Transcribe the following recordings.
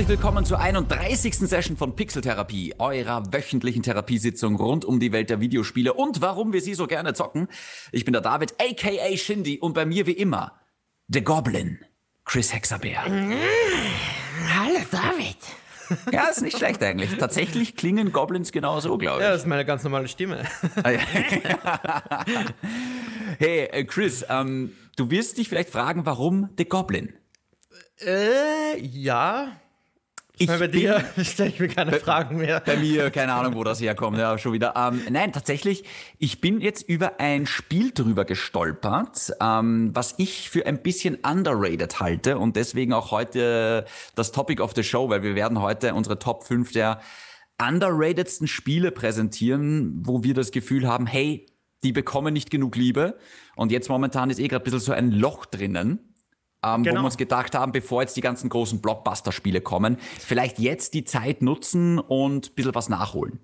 herzlich willkommen zur 31. Session von Pixeltherapie, eurer wöchentlichen Therapiesitzung rund um die Welt der Videospiele und warum wir sie so gerne zocken. Ich bin der David, aka Shindy, und bei mir wie immer The Goblin, Chris Hexabeer. Hallo David. Ja, ist nicht schlecht eigentlich. Tatsächlich klingen Goblins genauso, glaube ich. Ja, das ist meine ganz normale Stimme. Ah, hey, äh, Chris, ähm, du wirst dich vielleicht fragen, warum The Goblin? Äh, ja. Ich bei dir stelle ich mir keine Fragen mehr. Bei mir, keine Ahnung, wo das herkommt, ja, schon wieder. Ähm, nein, tatsächlich, ich bin jetzt über ein Spiel drüber gestolpert, ähm, was ich für ein bisschen underrated halte und deswegen auch heute das Topic of the Show, weil wir werden heute unsere Top 5 der underratedsten Spiele präsentieren, wo wir das Gefühl haben, hey, die bekommen nicht genug Liebe und jetzt momentan ist eh gerade ein bisschen so ein Loch drinnen ähm, wo Genau. wir uns gedacht haben, bevor jetzt die ganzen großen Blockbuster-Spiele kommen, vielleicht jetzt die Zeit nutzen und ein bisschen was nachholen.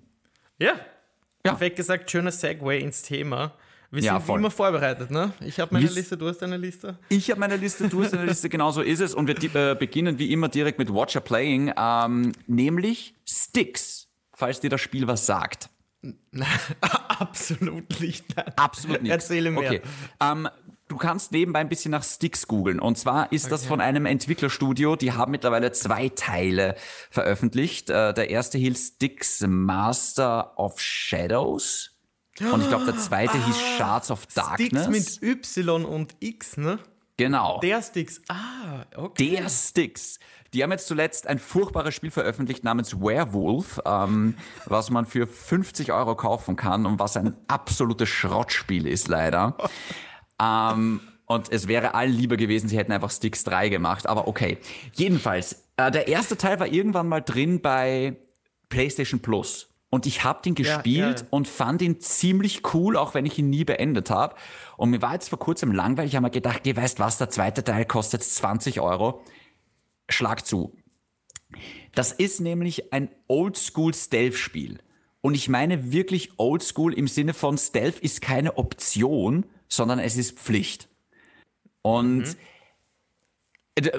Ja. Ja. Perfekt gesagt, schöner Segway ins Thema. Wir Ja, sind wie voll. immer vorbereitet, ne? Ich habe meine Wir- Liste, du hast deine Liste. Ich habe meine Liste, du hast deine Liste, genau so ist es. Und wir äh, beginnen wie immer direkt mit Watcher Playing, ähm, nämlich Sticks, falls dir das Spiel was sagt. Absolut nicht. Nein. Absolut nicht. Erzähle mehr. Okay. Ähm, du kannst nebenbei ein bisschen nach Sticks googeln. Und zwar ist das von einem Entwicklerstudio, die haben mittlerweile zwei Teile veröffentlicht. Äh, der erste hieß Sticks Master of Shadows. Und ich glaube, der zweite hieß Shards of Darkness. Sticks mit Y und X, ne? genau. Der Sticks. Ah, okay. Der Sticks. Die haben jetzt zuletzt ein furchtbares Spiel veröffentlicht namens Werewolf, ähm, was man für 50 Euro kaufen kann und was ein absolutes Schrottspiel ist, leider. Ähm, und es wäre allen lieber gewesen, sie hätten einfach Sticks 3 gemacht, aber okay. Jedenfalls, äh, der erste Teil war irgendwann mal drin bei PlayStation Plus. Und ich habe den gespielt ja. und fand ihn ziemlich cool, auch wenn ich ihn nie beendet habe. Und mir war jetzt vor kurzem langweilig, ich habe mir gedacht, ihr weißt was, der zweite Teil kostet 20 Euro. Schlag zu. Das ist nämlich ein Oldschool-Stealth-Spiel. Und ich meine wirklich Oldschool im Sinne von Stealth ist keine Option, sondern es ist Pflicht. Und äh,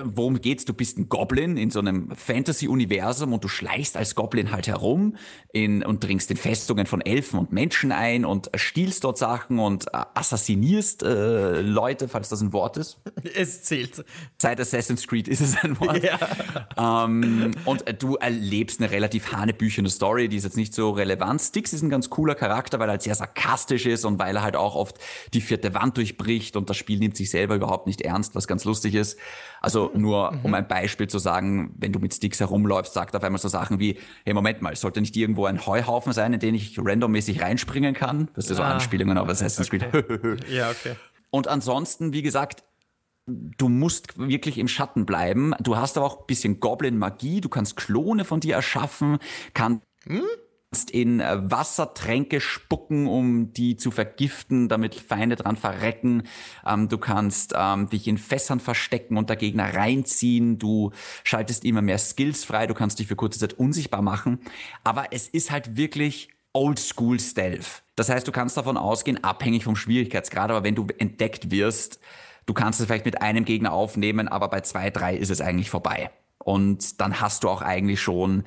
worum geht's? Du bist ein Goblin in so einem Fantasy-Universum und du schleichst als Goblin halt herum in, und dringst in Festungen von Elfen und Menschen ein und stiehlst dort Sachen und äh, assassinierst äh, Leute, falls das ein Wort ist. Es zählt. Seit Assassin's Creed ist es ein Wort. Ähm, und äh, du erlebst eine relativ hanebüchene Story, die ist jetzt nicht so relevant. Styx ist ein ganz cooler Charakter, weil er halt sehr sarkastisch ist und weil er halt auch oft die vierte Wand durchbricht und das Spiel nimmt sich selber überhaupt nicht ernst, was ganz lustig ist. Also nur um ein Beispiel zu sagen, wenn du mit Sticks herumläufst, sagt auf einmal so Sachen wie, hey Moment mal, sollte nicht irgendwo ein Heuhaufen sein, in den ich randommäßig reinspringen kann? Das ist so Ah, Anspielungen auf Assassin's Creed. Ja, okay. Und ansonsten, wie gesagt, du musst wirklich im Schatten bleiben. Du hast aber auch ein bisschen Goblin-Magie. Du kannst Klone von dir erschaffen, kannst in äh, Wassertränke spucken, um die zu vergiften, damit Feinde dran verrecken. Ähm, du kannst ähm, dich in Fässern verstecken und der Gegner reinziehen. Du schaltest immer mehr Skills frei. Du kannst dich für kurze Zeit unsichtbar machen. Aber es ist halt wirklich Oldschool Stealth. Das heißt, du kannst davon ausgehen, abhängig vom Schwierigkeitsgrad, aber wenn du entdeckt wirst, du kannst es vielleicht mit einem Gegner aufnehmen, aber bei zwei, drei ist es eigentlich vorbei. Und dann hast du auch eigentlich schon,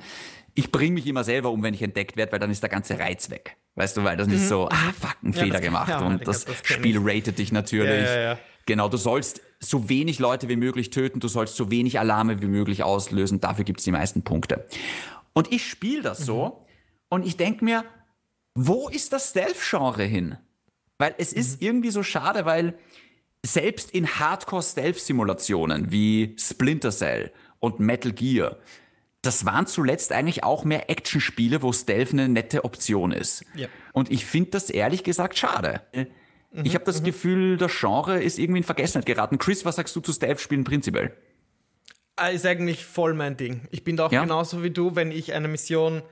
ich bringe mich immer selber um, wenn ich entdeckt werde, weil dann ist der ganze Reiz weg. Weißt du, weil das ist so, ah, fuck, ein Fehler gemacht. ja, und ich das, das Spiel ratet dich natürlich. Ja. Genau, du sollst so wenig Leute wie möglich töten, du sollst so wenig Alarme wie möglich auslösen, dafür gibt's die meisten Punkte. Und ich spiele das so und ich denk mir, wo ist das Stealth-Genre hin? Weil es ist irgendwie so schade, weil selbst in Hardcore-Stealth-Simulationen wie Splinter Cell und Metal Gear, das waren zuletzt eigentlich auch mehr Actionspiele, wo Stealth eine nette Option ist. Ja. Und ich finde das ehrlich gesagt schade. Ich habe das Gefühl, das Genre ist irgendwie in Vergessenheit geraten. Chris, was sagst du zu Stealth-Spielen prinzipiell? Ah, Ist eigentlich voll mein Ding. Ich bin da auch Ja? genauso wie du, wenn ich eine Mission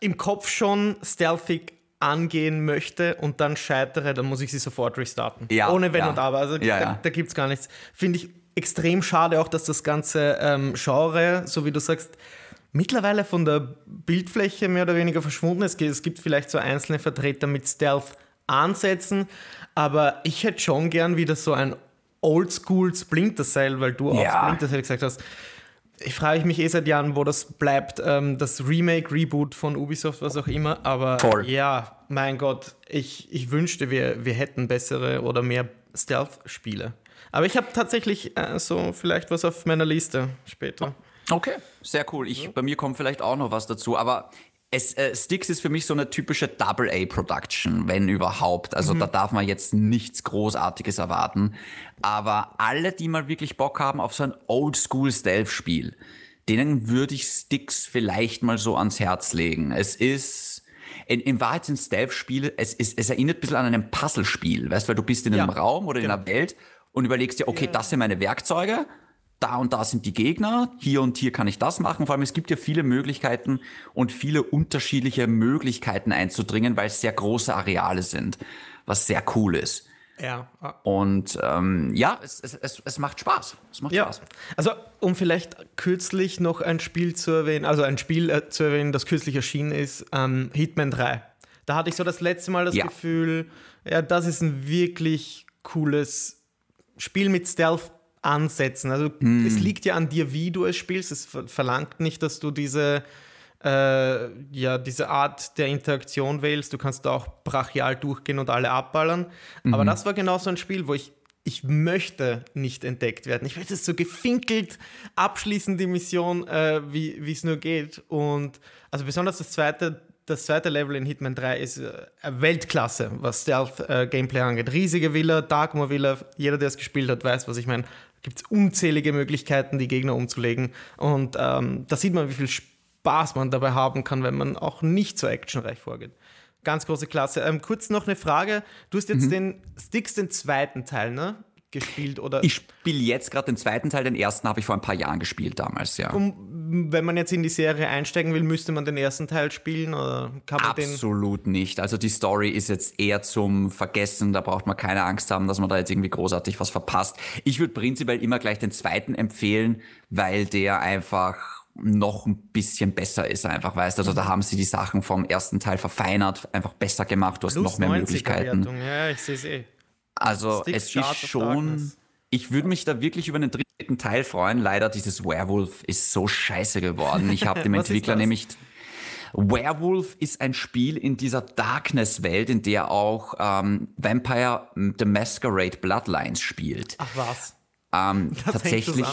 im Kopf schon stealthig angehen möchte und dann scheitere, dann muss ich sie sofort restarten. Ja, Ohne Wenn ja. und Aber. Also da, da gibt es gar nichts. Finde ich extrem schade auch, dass das ganze ähm, Genre, so wie du sagst, mittlerweile von der Bildfläche mehr oder weniger verschwunden ist. Es gibt vielleicht so einzelne Vertreter mit Stealth-Ansätzen, aber ich hätte schon gern wieder so ein Oldschool Splinter Cell, weil du Ja. auch Splinter Cell gesagt hast. ich frage mich eh seit Jahren, wo das bleibt. Ähm, das Remake, Reboot von Ubisoft, was auch immer. Aber Voll. ja, mein Gott, ich, ich wünschte, wir, wir hätten bessere oder mehr Stealth-Spiele. Aber ich habe tatsächlich äh, so vielleicht was auf meiner Liste später. Okay, sehr cool. Ich, Bei mir kommt vielleicht auch noch was dazu. Aber es, äh, Sticks ist für mich so eine typische Double-A-Production, wenn überhaupt. Also mhm. da darf man jetzt nichts Großartiges erwarten. Aber alle, die mal wirklich Bock haben auf so ein Oldschool-Stealth-Spiel, denen würde ich Sticks vielleicht mal so ans Herz legen. Es ist in, in Wahrheit sind Stealth-Spiele, es, es erinnert ein bisschen an einem Puzzlespiel, weißt du, weil du bist in einem ja, Raum oder genau. in einer Welt und überlegst dir, okay, ja. das sind meine Werkzeuge da und da sind die Gegner, hier und hier kann ich das machen. Vor allem, es gibt ja viele Möglichkeiten und viele unterschiedliche Möglichkeiten einzudringen, weil es sehr große Areale sind, was sehr cool ist. Ja. Und ähm, ja, es, es, es, es, macht Spaß. Es macht ja. Spaß. Also, um vielleicht kürzlich noch ein Spiel zu erwähnen, also ein Spiel äh, zu erwähnen, das kürzlich erschienen ist, ähm, Hitman 3. Da hatte ich so das letzte Mal das ja. Gefühl, ja, das ist ein wirklich cooles Spiel mit Stealth ansetzen. Also hm. es liegt ja an dir, wie du es spielst. Es verlangt nicht, dass du diese, äh, ja, diese Art der Interaktion wählst. Du kannst da auch brachial durchgehen und alle abballern. Mhm. Aber das war genau so ein Spiel, wo ich ich möchte nicht entdeckt werden. Ich möchte es so gefinkelt abschließen, die Mission, äh, wie es nur geht. Und also besonders das zweite, das zweite Level in Hitman 3 ist äh, Weltklasse, was Stealth-Gameplay angeht. Riesige Villa, Darkmoor Villa, jeder, der es gespielt hat, weiß, was ich meine gibt es unzählige Möglichkeiten, die Gegner umzulegen. Und ähm, da sieht man, wie viel Spaß man dabei haben kann, wenn man auch nicht so actionreich vorgeht. Ganz große Klasse. Ähm, kurz noch eine Frage. Du hast jetzt mhm. den Sticks, den zweiten Teil, ne? Gespielt oder? Ich spiele jetzt gerade den zweiten Teil, den ersten habe ich vor ein paar Jahren gespielt damals, ja. Und wenn man jetzt in die Serie einsteigen will, müsste man den ersten Teil spielen oder kann man Absolut den nicht. Also die Story ist jetzt eher zum Vergessen, da braucht man keine Angst haben, dass man da jetzt irgendwie großartig was verpasst. Ich würde prinzipiell immer gleich den zweiten empfehlen, weil der einfach noch ein bisschen besser ist, einfach weißt. Also da haben sie die Sachen vom ersten Teil verfeinert, einfach besser gemacht, du hast Plus noch mehr Möglichkeiten. Ja, ich sehe es eh. Also Sticks es ist schon. Ich würde mich da wirklich über einen dritten Teil freuen. Leider dieses Werewolf ist so scheiße geworden. Ich habe dem Entwickler nämlich Werewolf ist ein Spiel in dieser Darkness-Welt, in der auch ähm, Vampire The Masquerade Bloodlines spielt. Ach was? Ähm, tatsächlich.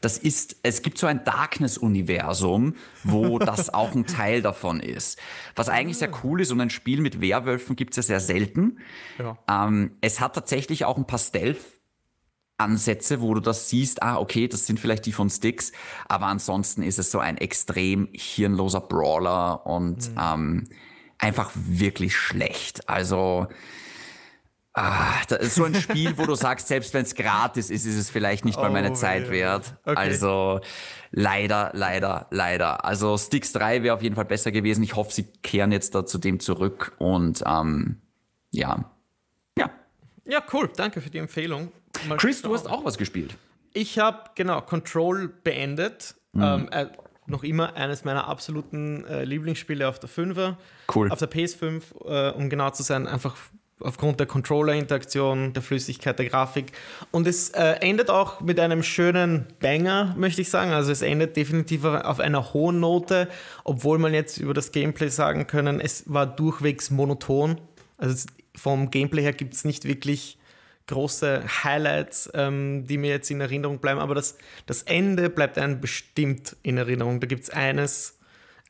Das ist, es gibt so ein Darkness-Universum, wo das auch ein Teil davon ist. Was eigentlich sehr cool ist und ein Spiel mit Werwölfen gibt es ja sehr selten. Ja. Ähm, es hat tatsächlich auch ein paar Stealth- Ansätze, wo du das siehst, ah, okay, das sind vielleicht die von Sticks, aber ansonsten ist es so ein extrem hirnloser Brawler und mhm. ähm, einfach wirklich schlecht. Also Ah, das ist so ein Spiel, wo du sagst, selbst wenn es gratis ist, ist es vielleicht nicht mal meine oh, Zeit yeah. wert. Okay. Also leider, leider, leider. Also Sticks 3 wäre auf jeden Fall besser gewesen. Ich hoffe, sie kehren jetzt da zu dem zurück und ähm, ja. Ja. Ja, cool. Danke für die Empfehlung. Mal Chris, du hast auch was gespielt. Ich habe, genau, Control beendet. Mhm. Ähm, äh, noch immer eines meiner absoluten äh, Lieblingsspiele auf der 5er. Cool. Auf der PS5, äh, um genau zu sein, einfach aufgrund der Controller-Interaktion, der Flüssigkeit der Grafik. Und es äh, endet auch mit einem schönen Banger, möchte ich sagen. Also es endet definitiv auf einer hohen Note, obwohl man jetzt über das Gameplay sagen können, es war durchwegs monoton. Also vom Gameplay her gibt es nicht wirklich große Highlights, ähm, die mir jetzt in Erinnerung bleiben, aber das, das Ende bleibt einem bestimmt in Erinnerung. Da gibt es eines,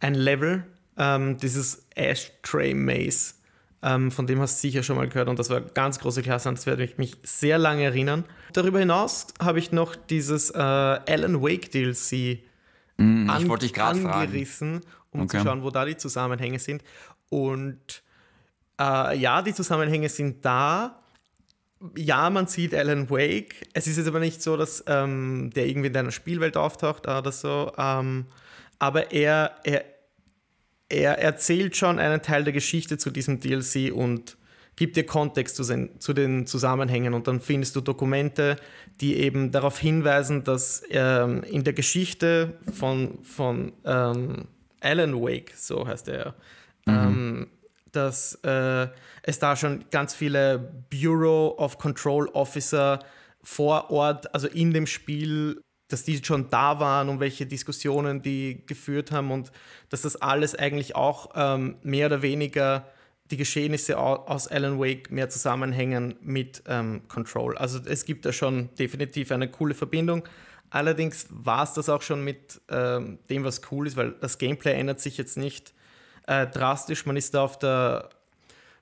ein Level, ähm, dieses Ashtray Maze ähm, von dem hast du sicher schon mal gehört und das war ganz große Klasse und das werde ich mich sehr lange erinnern. Darüber hinaus habe ich noch dieses äh, Alan Wake DLC mm, an angerissen, um okay. zu schauen, wo da die Zusammenhänge sind. Und äh, ja, die Zusammenhänge sind da. Ja, man sieht Alan Wake. Es ist jetzt aber nicht so, dass ähm, der irgendwie in deiner Spielwelt auftaucht oder so. Ähm, aber er, er er erzählt schon einen Teil der Geschichte zu diesem DLC und gibt dir Kontext zu den, zu den Zusammenhängen und dann findest du Dokumente, die eben darauf hinweisen, dass ähm, in der Geschichte von, von ähm, Alan Wake, so heißt er, mhm. ähm, dass äh, es da schon ganz viele Bureau of Control Officer vor Ort, also in dem Spiel dass die schon da waren und welche Diskussionen die geführt haben und dass das alles eigentlich auch ähm, mehr oder weniger die Geschehnisse aus Alan Wake mehr zusammenhängen mit ähm, Control. Also es gibt da schon definitiv eine coole Verbindung. Allerdings war es das auch schon mit ähm, dem, was cool ist, weil das Gameplay ändert sich jetzt nicht äh, drastisch. Man ist da auf der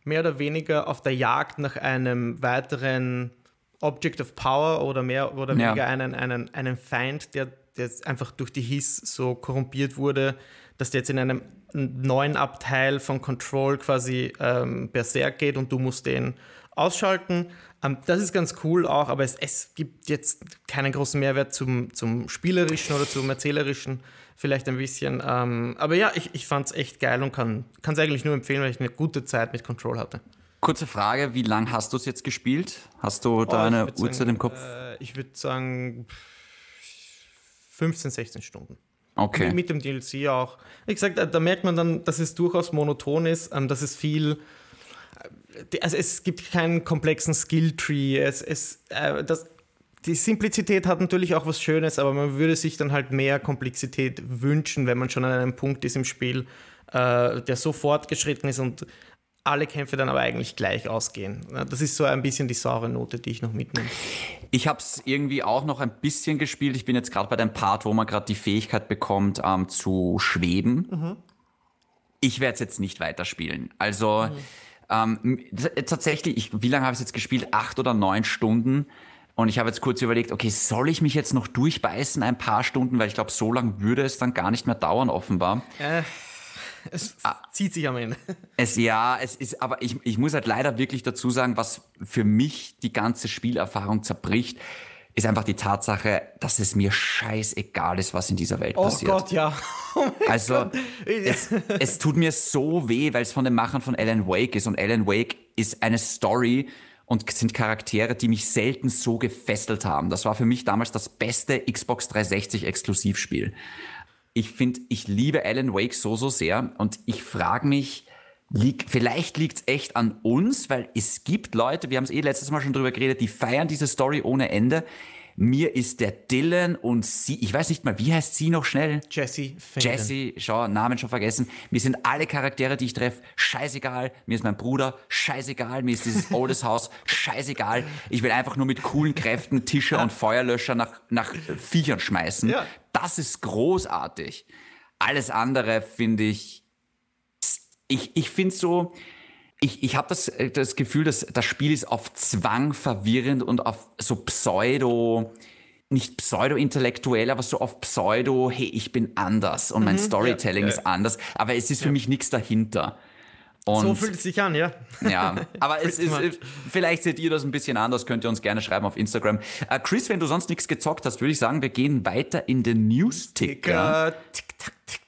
mehr oder weniger auf der Jagd nach einem weiteren Object of Power oder mehr oder weniger ja. einen, einen, einen Feind, der, der einfach durch die Hiss so korrumpiert wurde, dass der jetzt in einem neuen Abteil von Control quasi ähm, berserk geht und du musst den ausschalten. Ähm, das ist ganz cool auch, aber es, es gibt jetzt keinen großen Mehrwert zum, zum Spielerischen oder zum Erzählerischen, vielleicht ein bisschen. Ähm, aber ja, ich, ich fand es echt geil und kann es eigentlich nur empfehlen, weil ich eine gute Zeit mit Control hatte. Kurze Frage, wie lange hast du es jetzt gespielt? Hast du da oh, eine Uhrzeit im Kopf? Äh, ich würde sagen 15, 16 Stunden. Okay. Mit dem DLC auch. Wie gesagt, da merkt man dann, dass es durchaus monoton ist, ähm, dass es viel. Äh, also es gibt keinen komplexen Skilltree. Es, es, äh, das, die Simplizität hat natürlich auch was Schönes, aber man würde sich dann halt mehr Komplexität wünschen, wenn man schon an einem Punkt ist im Spiel, äh, der so fortgeschritten ist und alle Kämpfe dann aber eigentlich gleich ausgehen. Das ist so ein bisschen die saure Note, die ich noch mitnehme. Ich habe es irgendwie auch noch ein bisschen gespielt. Ich bin jetzt gerade bei dem Part, wo man gerade die Fähigkeit bekommt, ähm, zu schweben. Mhm. Ich werde es jetzt nicht weiterspielen. Also mhm. ähm, tatsächlich, ich, wie lange habe ich jetzt gespielt? Acht oder neun Stunden. Und ich habe jetzt kurz überlegt, okay, soll ich mich jetzt noch durchbeißen ein paar Stunden, weil ich glaube, so lange würde es dann gar nicht mehr dauern, offenbar. Äh, es zieht sich am Ende. Es, ja, es ist, aber ich, ich muss halt leider wirklich dazu sagen, was für mich die ganze Spielerfahrung zerbricht, ist einfach die Tatsache, dass es mir scheißegal ist, was in dieser Welt oh passiert. Oh Gott, ja. Oh also, Gott. Es, es tut mir so weh, weil es von den Machern von Alan Wake ist und Alan Wake ist eine Story, und sind Charaktere, die mich selten so gefesselt haben. Das war für mich damals das beste Xbox 360 Exklusivspiel ich finde, ich liebe Alan Wake so, so sehr und ich frage mich, lieg, vielleicht liegt es echt an uns, weil es gibt Leute, wir haben es eh letztes Mal schon drüber geredet, die feiern diese Story ohne Ende. Mir ist der Dylan und sie, ich weiß nicht mal, wie heißt sie noch schnell? Jessie. Jessie, schau, Namen schon vergessen. Mir sind alle Charaktere, die ich treffe, scheißegal. Mir ist mein Bruder, scheißegal. Mir ist dieses Oldes Haus, scheißegal. Ich will einfach nur mit coolen Kräften Tische und Feuerlöscher nach, nach Viechern schmeißen. Ja. Das ist großartig. Alles andere finde ich, ich, ich finde so, ich, ich habe das, äh, das Gefühl, dass das Spiel ist auf Zwang verwirrend und auf so Pseudo, nicht pseudo-intellektuell, aber so auf Pseudo, hey, ich bin anders und mein mhm, Storytelling ja, ja. ist anders, aber es ist für ja. mich nichts dahinter. Und so fühlt es sich an, ja. Ja, aber es ist, vielleicht seht ihr das ein bisschen anders, könnt ihr uns gerne schreiben auf Instagram. Uh, Chris, wenn du sonst nichts gezockt hast, würde ich sagen, wir gehen weiter in den News-Ticker. Tick-Tack, Tick-Tack, Tick-Tack, Tick-Tack.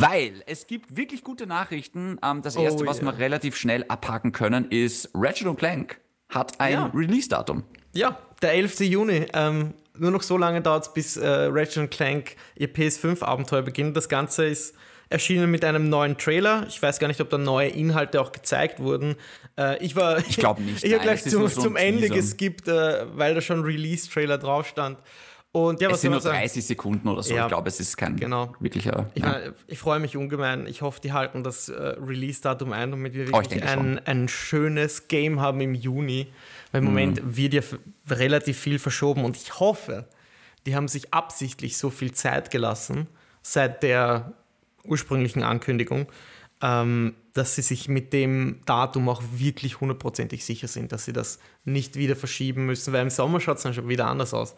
Weil es gibt wirklich gute Nachrichten. Ähm, das erste, oh, was yeah. wir relativ schnell abhaken können, ist Ratchet Clank hat ein ja. Release-Datum. Ja, der 11. Juni. Ähm, nur noch so lange dauert es, bis äh, Ratchet Clank ihr PS5-Abenteuer beginnt. Das Ganze ist erschienen mit einem neuen Trailer. Ich weiß gar nicht, ob da neue Inhalte auch gezeigt wurden. Äh, ich war. Ich glaube nicht. ich habe gleich zum, so zum Ende geskippt, äh, weil da schon Release-Trailer drauf stand. Und ja, was es sind nur 30 Sekunden oder so. Ja, ich glaube, es ist kein genau. wirklicher. Ich, ja. ich freue mich ungemein. Ich hoffe, die halten das äh, Release-Datum ein, damit wir oh, wirklich oh, ein, ein, schönes Game haben im Juni. Weil im mhm. Moment wird ja relativ viel verschoben und ich hoffe, die haben sich absichtlich so viel Zeit gelassen seit der ursprünglichen Ankündigung, ähm, dass sie sich mit dem Datum auch wirklich hundertprozentig sicher sind, dass sie das nicht wieder verschieben müssen, weil im Sommer schaut es dann schon wieder anders aus.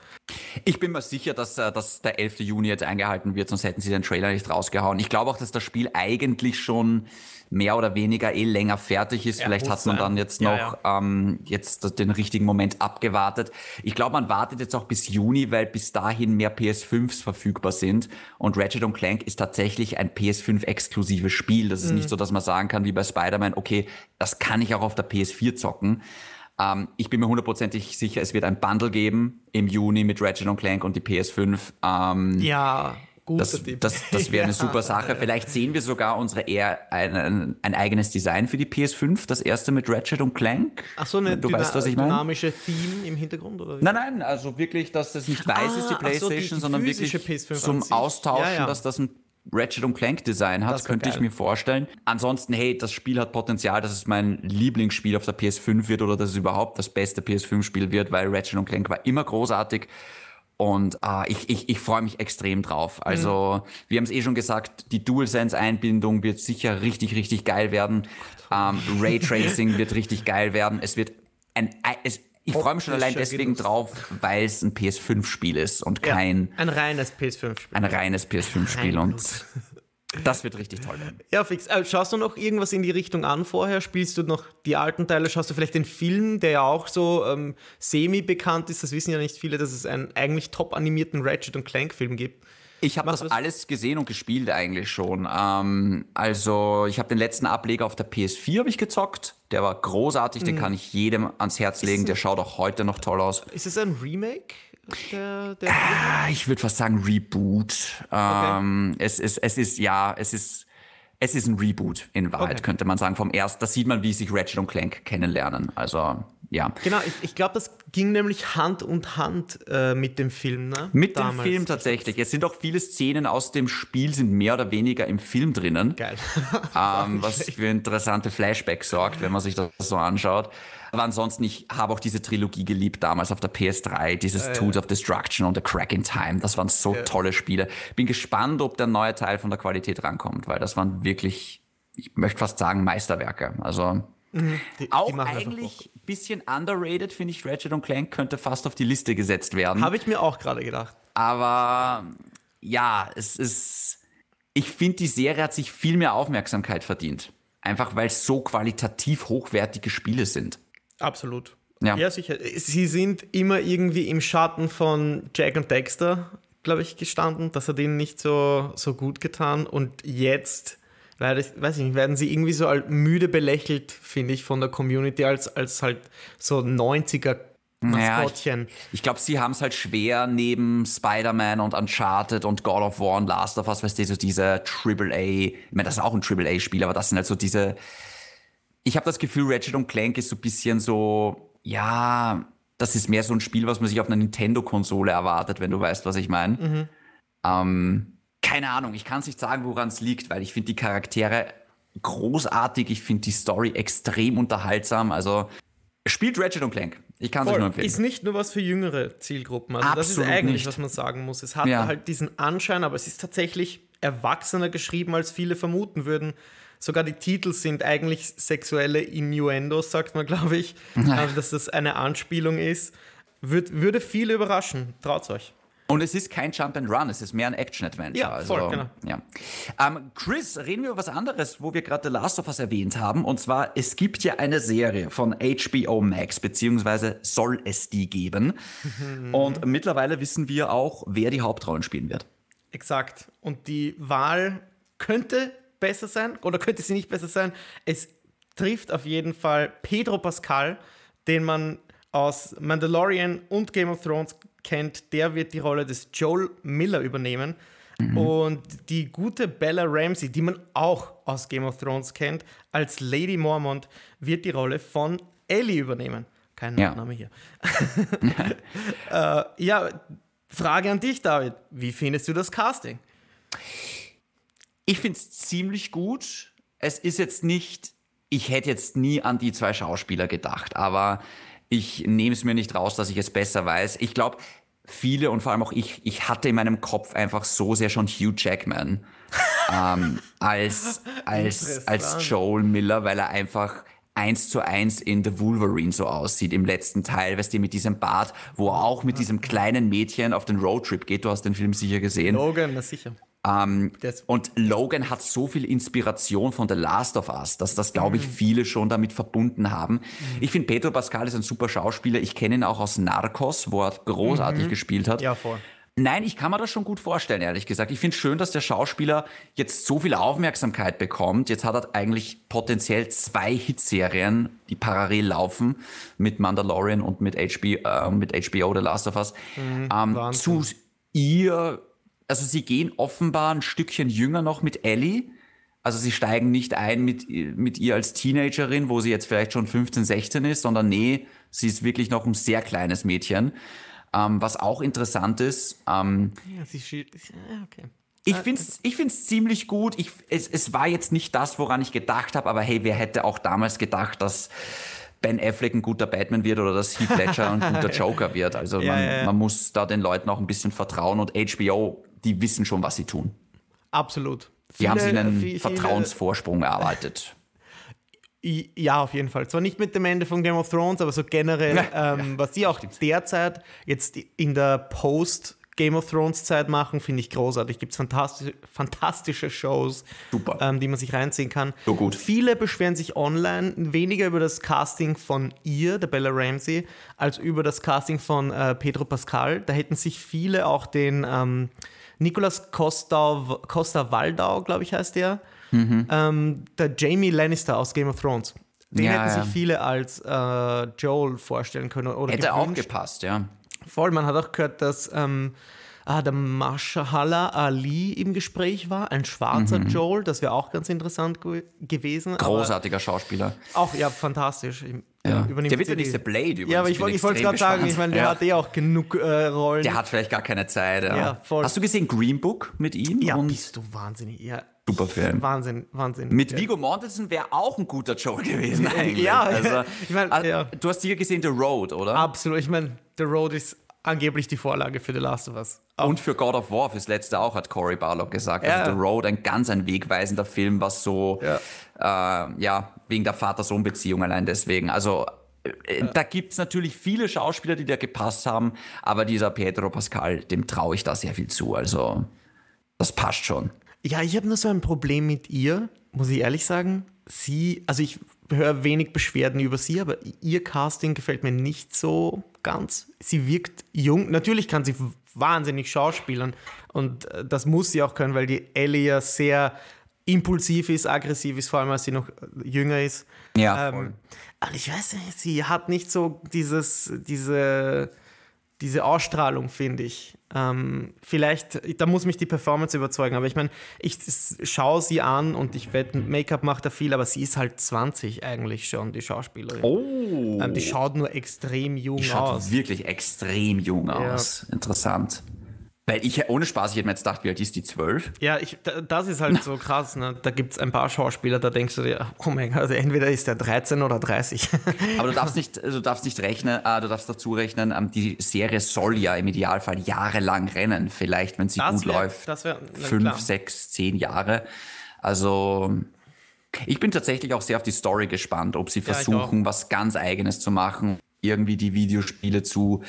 Ich bin mir sicher, dass, äh, dass der 11. Juni jetzt eingehalten wird, sonst hätten sie den Trailer nicht rausgehauen. Ich glaube auch, dass das Spiel eigentlich schon mehr oder weniger eh länger fertig ist. Ja, Vielleicht hat man dann jetzt noch ja, ja. Ähm, jetzt den richtigen Moment abgewartet. Ich glaube, man wartet jetzt auch bis Juni, weil bis dahin mehr PS5s verfügbar sind. Und Ratchet Clank ist tatsächlich ein PS5-exklusives Spiel. Das ist mhm. nicht so, dass man sagen kann, wie bei Spider-Man, okay, das kann ich auch auf der PS4 zocken. Ähm, ich bin mir hundertprozentig sicher, es wird ein Bundle geben im Juni mit Ratchet Clank und die PS5. Ähm, ja das, das, das wäre eine super Sache. Vielleicht sehen wir sogar unsere eher ein, ein, eigenes Design für die PS5, das erste mit Ratchet und Clank. Ach so, eine du weißt, was ich meine? dynamische Theme im Hintergrund? Oder wie? Nein, nein, also wirklich, dass das nicht weiß ah, ist, die Playstation, so, die, die sondern wirklich PS5 zum Austauschen, ja, ja. dass das ein Ratchet und Clank Design hat, könnte geil. ich mir vorstellen. Ansonsten, hey, das Spiel hat Potenzial, dass es mein Lieblingsspiel auf der PS5 wird oder dass es überhaupt das beste PS5-Spiel wird, weil Ratchet und Clank war immer großartig. Und äh, ich, ich, ich freue mich extrem drauf. Also, mhm. wir haben es eh schon gesagt, die DualSense-Einbindung wird sicher richtig, richtig geil werden. Ähm, Raytracing wird richtig geil werden. Es wird ein, es, ich freue mich schon allein deswegen Genuss. drauf, weil es ein PS5-Spiel ist und kein. Ja, ein reines PS5-Spiel. Ein reines PS5-Spiel. Und das wird richtig toll werden. Ja, fix. Äh, schaust du noch irgendwas in die Richtung an vorher? Spielst du noch die alten Teile? Schaust du vielleicht den Film, der ja auch so ähm, semi-bekannt ist? Das wissen ja nicht viele, dass es einen eigentlich top animierten Ratchet und Clank-Film gibt. Ich habe das alles gesehen und gespielt eigentlich schon. Ähm, also ich habe den letzten Ableger auf der PS4 ich gezockt. Der war großartig, mhm. den kann ich jedem ans Herz legen. Der schaut auch heute noch toll aus. Ist es ein Remake? Der, der ah, ich würde fast sagen Reboot. Okay. Ähm, es, ist, es ist, ja, es ist, es ist ein Reboot in Wahrheit, okay. könnte man sagen. Vom ersten, da sieht man, wie sich Ratchet und Clank kennenlernen. Also, ja. Genau, ich, ich glaube, das ging nämlich Hand und Hand äh, mit dem Film, ne? Mit Damals. dem Film tatsächlich. Es sind auch viele Szenen aus dem Spiel, sind mehr oder weniger im Film drinnen. Geil. ähm, was für interessante Flashbacks sorgt, wenn man sich das so anschaut. Aber ansonsten, ich habe auch diese Trilogie geliebt damals auf der PS3, dieses äh, Tools of Destruction und The Crack in Time. Das waren so äh. tolle Spiele. Bin gespannt, ob der neue Teil von der Qualität rankommt, weil das waren wirklich, ich möchte fast sagen, Meisterwerke. Also mhm. die, auch die eigentlich ein bisschen underrated, finde ich, Ratchet und Clank könnte fast auf die Liste gesetzt werden. Habe ich mir auch gerade gedacht. Aber ja, es ist, ich finde, die Serie hat sich viel mehr Aufmerksamkeit verdient. Einfach weil es so qualitativ hochwertige Spiele sind. Absolut. Ja. ja, sicher. Sie sind immer irgendwie im Schatten von Jack und Dexter, glaube ich, gestanden. Das hat ihnen nicht so, so gut getan. Und jetzt, weiß ich nicht, werden sie irgendwie so müde belächelt, finde ich, von der Community, als, als halt so 90er Maskottchen. Naja, ich, ich glaube, sie haben es halt schwer neben Spider-Man und Uncharted und God of War und Last of Us, weißt du, so diese AAA, ich meine, das ist auch ein AAA-Spiel, aber das sind halt so diese ich habe das Gefühl, Ratchet und Clank ist so ein bisschen so, ja, das ist mehr so ein Spiel, was man sich auf einer Nintendo-Konsole erwartet, wenn du weißt, was ich meine. Mhm. Ähm, keine Ahnung, ich kann es nicht sagen, woran es liegt, weil ich finde die Charaktere großartig, ich finde die Story extrem unterhaltsam. Also spielt Ratchet und Clank. Ich kann es euch nur empfehlen. Ist nicht nur was für jüngere Zielgruppen. Also Absolut das ist eigentlich, nicht. was man sagen muss. Es hat ja. halt diesen Anschein, aber es ist tatsächlich erwachsener geschrieben, als viele vermuten würden. Sogar die Titel sind eigentlich sexuelle Innuendos, sagt man, glaube ich. Also, dass das eine Anspielung ist. Würd, würde viele überraschen. Traut's euch. Und es ist kein Jump and Run, es ist mehr ein Action-Adventure. Ja, voll, also, genau. Ja. Ähm, Chris, reden wir über was anderes, wo wir gerade The Last of Us erwähnt haben. Und zwar, es gibt ja eine Serie von HBO Max, beziehungsweise soll es die geben. Und mittlerweile wissen wir auch, wer die Hauptrollen spielen wird. Exakt. Und die Wahl könnte besser sein oder könnte sie nicht besser sein. Es trifft auf jeden Fall Pedro Pascal, den man aus Mandalorian und Game of Thrones kennt. Der wird die Rolle des Joel Miller übernehmen. Mhm. Und die gute Bella Ramsey, die man auch aus Game of Thrones kennt, als Lady Mormont, wird die Rolle von Ellie übernehmen. Kein ja. Name hier. äh, ja, Frage an dich, David. Wie findest du das Casting? Ich finde es ziemlich gut. Es ist jetzt nicht, ich hätte jetzt nie an die zwei Schauspieler gedacht, aber ich nehme es mir nicht raus, dass ich es besser weiß. Ich glaube, viele und vor allem auch ich, ich hatte in meinem Kopf einfach so sehr schon Hugh Jackman ähm, als, als, als Joel Miller, weil er einfach eins zu eins in The Wolverine so aussieht im letzten Teil, weißt du, mit diesem Bart, wo er auch mit diesem kleinen Mädchen auf den Roadtrip geht. Du hast den Film sicher gesehen. Logan, na sicher. Ähm, und Logan hat so viel Inspiration von The Last of Us, dass das, glaube ich, mhm. viele schon damit verbunden haben. Mhm. Ich finde, Pedro Pascal ist ein super Schauspieler. Ich kenne ihn auch aus Narcos, wo er großartig mhm. gespielt hat. Ja, voll. Nein, ich kann mir das schon gut vorstellen, ehrlich gesagt. Ich finde es schön, dass der Schauspieler jetzt so viel Aufmerksamkeit bekommt. Jetzt hat er eigentlich potenziell zwei Hitserien, die parallel laufen, mit Mandalorian und mit HBO, äh, mit HBO The Last of Us. Mhm, ähm, zu ihr also sie gehen offenbar ein Stückchen jünger noch mit Ellie. Also sie steigen nicht ein mit, mit ihr als Teenagerin, wo sie jetzt vielleicht schon 15, 16 ist, sondern nee, sie ist wirklich noch ein sehr kleines Mädchen. Ähm, was auch interessant ist. Ähm, ja, sie schielt. Okay. Ich finde es ich find's ziemlich gut. Ich, es, es war jetzt nicht das, woran ich gedacht habe, aber hey, wer hätte auch damals gedacht, dass Ben Affleck ein guter Batman wird oder dass Heath Ledger ein guter Joker wird. Also ja, man, ja. man muss da den Leuten auch ein bisschen vertrauen und HBO, die wissen schon, was sie tun. Absolut. Die viele, haben sich einen viele, Vertrauensvorsprung erarbeitet. Ja, auf jeden Fall. Zwar nicht mit dem Ende von Game of Thrones, aber so generell, ähm, was sie auch derzeit jetzt in der Post- Game of Thrones Zeit machen, finde ich großartig. Gibt es fantastisch, fantastische Shows, ähm, die man sich reinziehen kann. So gut. Viele beschweren sich online weniger über das Casting von ihr, der Bella Ramsey, als über das Casting von äh, Pedro Pascal. Da hätten sich viele auch den ähm, Nicolas Costa, Costa Waldau, glaube ich, heißt der, mhm. ähm, der Jamie Lannister aus Game of Thrones. Den ja, hätten ja. sich viele als äh, Joel vorstellen können. Oder Hätte gewünscht. auch gepasst, ja. Voll, man hat auch gehört, dass ähm, ah, der Mashallah Ali im Gespräch war, ein schwarzer mhm. Joel, das wäre auch ganz interessant gewesen. Großartiger Schauspieler. Auch, ja, fantastisch. Ja. der wird ja nicht der Blade übrigens. Ja, aber ich, ich wollte es gerade sagen, ich meine, der ja. hat eh auch genug äh, Rollen. Der hat vielleicht gar keine Zeit. Ja. ja voll. Hast du gesehen Green Book mit ihm? Ja, und bist du wahnsinnig. Ja. Super Film. Wahnsinn, Wahnsinn. Mit Vigo Mortensen wäre auch ein guter Joel gewesen eigentlich. Ja, also, ich mein, also, ja. du hast hier gesehen The Road, oder? Absolut. Ich meine, The Road ist angeblich die Vorlage für The Last of Us. Auch. Und für God of War, fürs letzte auch, hat Cory Barlock gesagt. Ja. Also The Road, ein ganz ein wegweisender Film, was so, ja, äh, ja wegen der Vater-Sohn-Beziehung allein deswegen. Also äh, ja. da gibt es natürlich viele Schauspieler, die da gepasst haben, aber dieser Pedro Pascal, dem traue ich da sehr viel zu. Also das passt schon. Ja, ich habe nur so ein Problem mit ihr, muss ich ehrlich sagen. Sie, also ich höre wenig Beschwerden über sie, aber ihr Casting gefällt mir nicht so ganz. Sie wirkt jung. Natürlich kann sie wahnsinnig schauspielern und äh, das muss sie auch können, weil die Ellie ja sehr impulsiv ist, aggressiv ist, vor allem als sie noch jünger ist. Ja, ähm, aber ich weiß nicht, sie hat nicht so dieses, diese diese Ausstrahlung, finde ich. Ähm, vielleicht, da muss mich die Performance überzeugen, aber ich meine, ich schaue sie an und ich wette, Make-up macht da viel, aber sie ist halt 20 eigentlich schon, die Schauspielerin. Oh. Ähm, die schaut nur extrem jung die schaut aus. Wirklich extrem jung ja. aus. Interessant. Weil ich, ohne Spaß, ich hätte mir jetzt gedacht, wie alt ist die? Zwölf? Ja, ich, das ist halt so krass. Ne? Da gibt es ein paar Schauspieler, da denkst du dir, oh mein Gott, also entweder ist der 13 oder 30. Aber du darfst nicht, du darfst nicht rechnen, äh, du darfst dazu rechnen, ähm, die Serie soll ja im Idealfall jahrelang rennen. Vielleicht, wenn sie das gut wär, läuft, das wär, fünf, klar. sechs, zehn Jahre. Also ich bin tatsächlich auch sehr auf die Story gespannt, ob sie versuchen, ja, was ganz Eigenes zu machen, irgendwie die Videospiele zu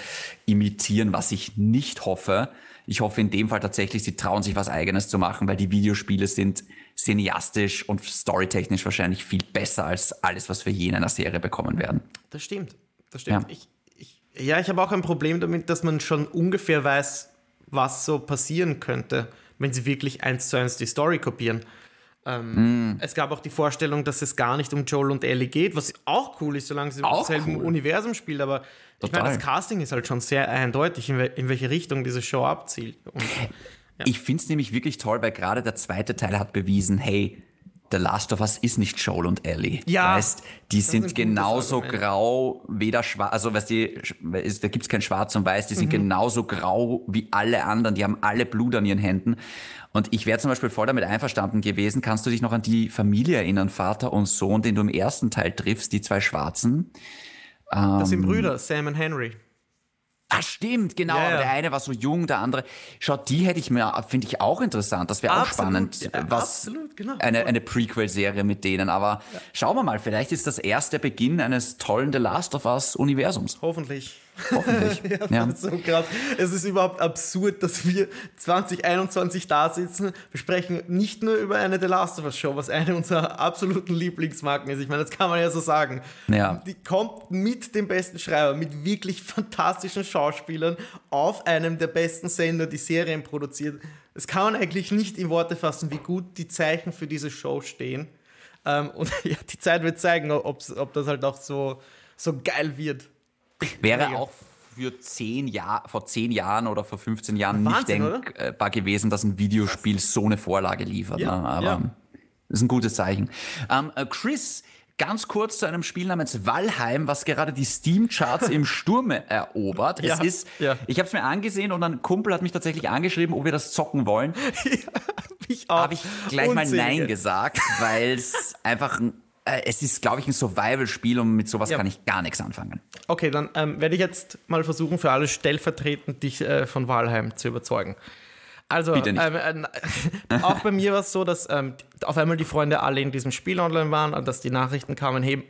imitieren, was ich nicht hoffe. Ich hoffe in dem Fall tatsächlich, sie trauen sich was Eigenes zu machen, weil die Videospiele sind cineastisch und storytechnisch wahrscheinlich viel besser als alles, was wir je in einer Serie bekommen werden. Das stimmt. Das stimmt. Ja, ich, ich, ja, ich habe auch ein Problem damit, dass man schon ungefähr weiß, was so passieren könnte, wenn sie wirklich eins zu eins die Story kopieren. Ähm, mm. Es gab auch die Vorstellung, dass es gar nicht um Joel und Ellie geht, was auch cool ist, solange sie im selben cool. Universum spielt, aber ich meine, das Casting ist halt schon sehr eindeutig, in, we in welche Richtung diese Show abzielt. Und, ja. Ich finde es nämlich wirklich toll, weil gerade der zweite Teil hat bewiesen, hey, The Last of Us ist nicht Joel und Ellie. Ja. Weißt, die sind genauso grau, weder schwarz, also weißt du, da gibt es kein Schwarz und Weiß, die sind mhm. genauso grau wie alle anderen, die haben alle Blut an ihren Händen. Und ich wäre zum Beispiel voll damit einverstanden gewesen, kannst du dich noch an die Familie erinnern, Vater und Sohn, den du im ersten Teil triffst, die zwei Schwarzen? Das sind ähm, Brüder, Sam und Henry. Ah, stimmt, genau. Ja, ja. der eine war so jung, der andere. Schau, die hätte ich mir, finde ich auch interessant. Das wäre auch spannend. Ja, was absolut, genau. Eine, eine Prequel-Serie mit denen. Aber schauen wir mal, vielleicht ist das erst der Beginn eines tollen The Last of Us-Universums. Hoffentlich. Hoffentlich. ja, ja. Das ist so krass. Es ist überhaupt absurd, dass wir 2021 da sitzen. Wir sprechen nicht nur über eine The Last of Us Show, was eine unserer absoluten Lieblingsmarken ist. Ich meine, das kann man ja so sagen. Ja. Die kommt mit dem besten Schreiber, mit wirklich fantastischen Schauspielern auf einem der besten Sender, die Serien produziert. Das kann man eigentlich nicht in Worte fassen, wie gut die Zeichen für diese Show stehen. Ähm, und ja, die Zeit wird zeigen, ob das halt auch so, so geil wird. Wäre auch für zehn Jahr, vor zehn Jahren oder vor 15 Jahren Wahnsinn, nicht denkbar oder? gewesen, dass ein Videospiel so eine Vorlage liefert. Ja, ne? Aber ja. das ist ein gutes Zeichen. Ähm, äh, Chris, ganz kurz zu einem Spiel namens Valheim, was gerade die Steam-Charts im Sturme erobert. Ja, es ist, ja. ich habe es mir angesehen und ein Kumpel hat mich tatsächlich angeschrieben, ob wir das zocken wollen. Ja. Habe ich gleich Unzählige. mal Nein gesagt, weil es einfach ein äh, es ist, glaube ich, ein Survival-Spiel und mit sowas ja. kann ich gar nichts anfangen. Okay, dann ähm, werde ich jetzt mal versuchen, für alle stellvertretend dich äh, von Walheim zu überzeugen. Also, ähm, äh, auch bei mir war es so, dass ähm, auf einmal die Freunde alle in diesem Spiel online waren und dass die Nachrichten kamen, hey,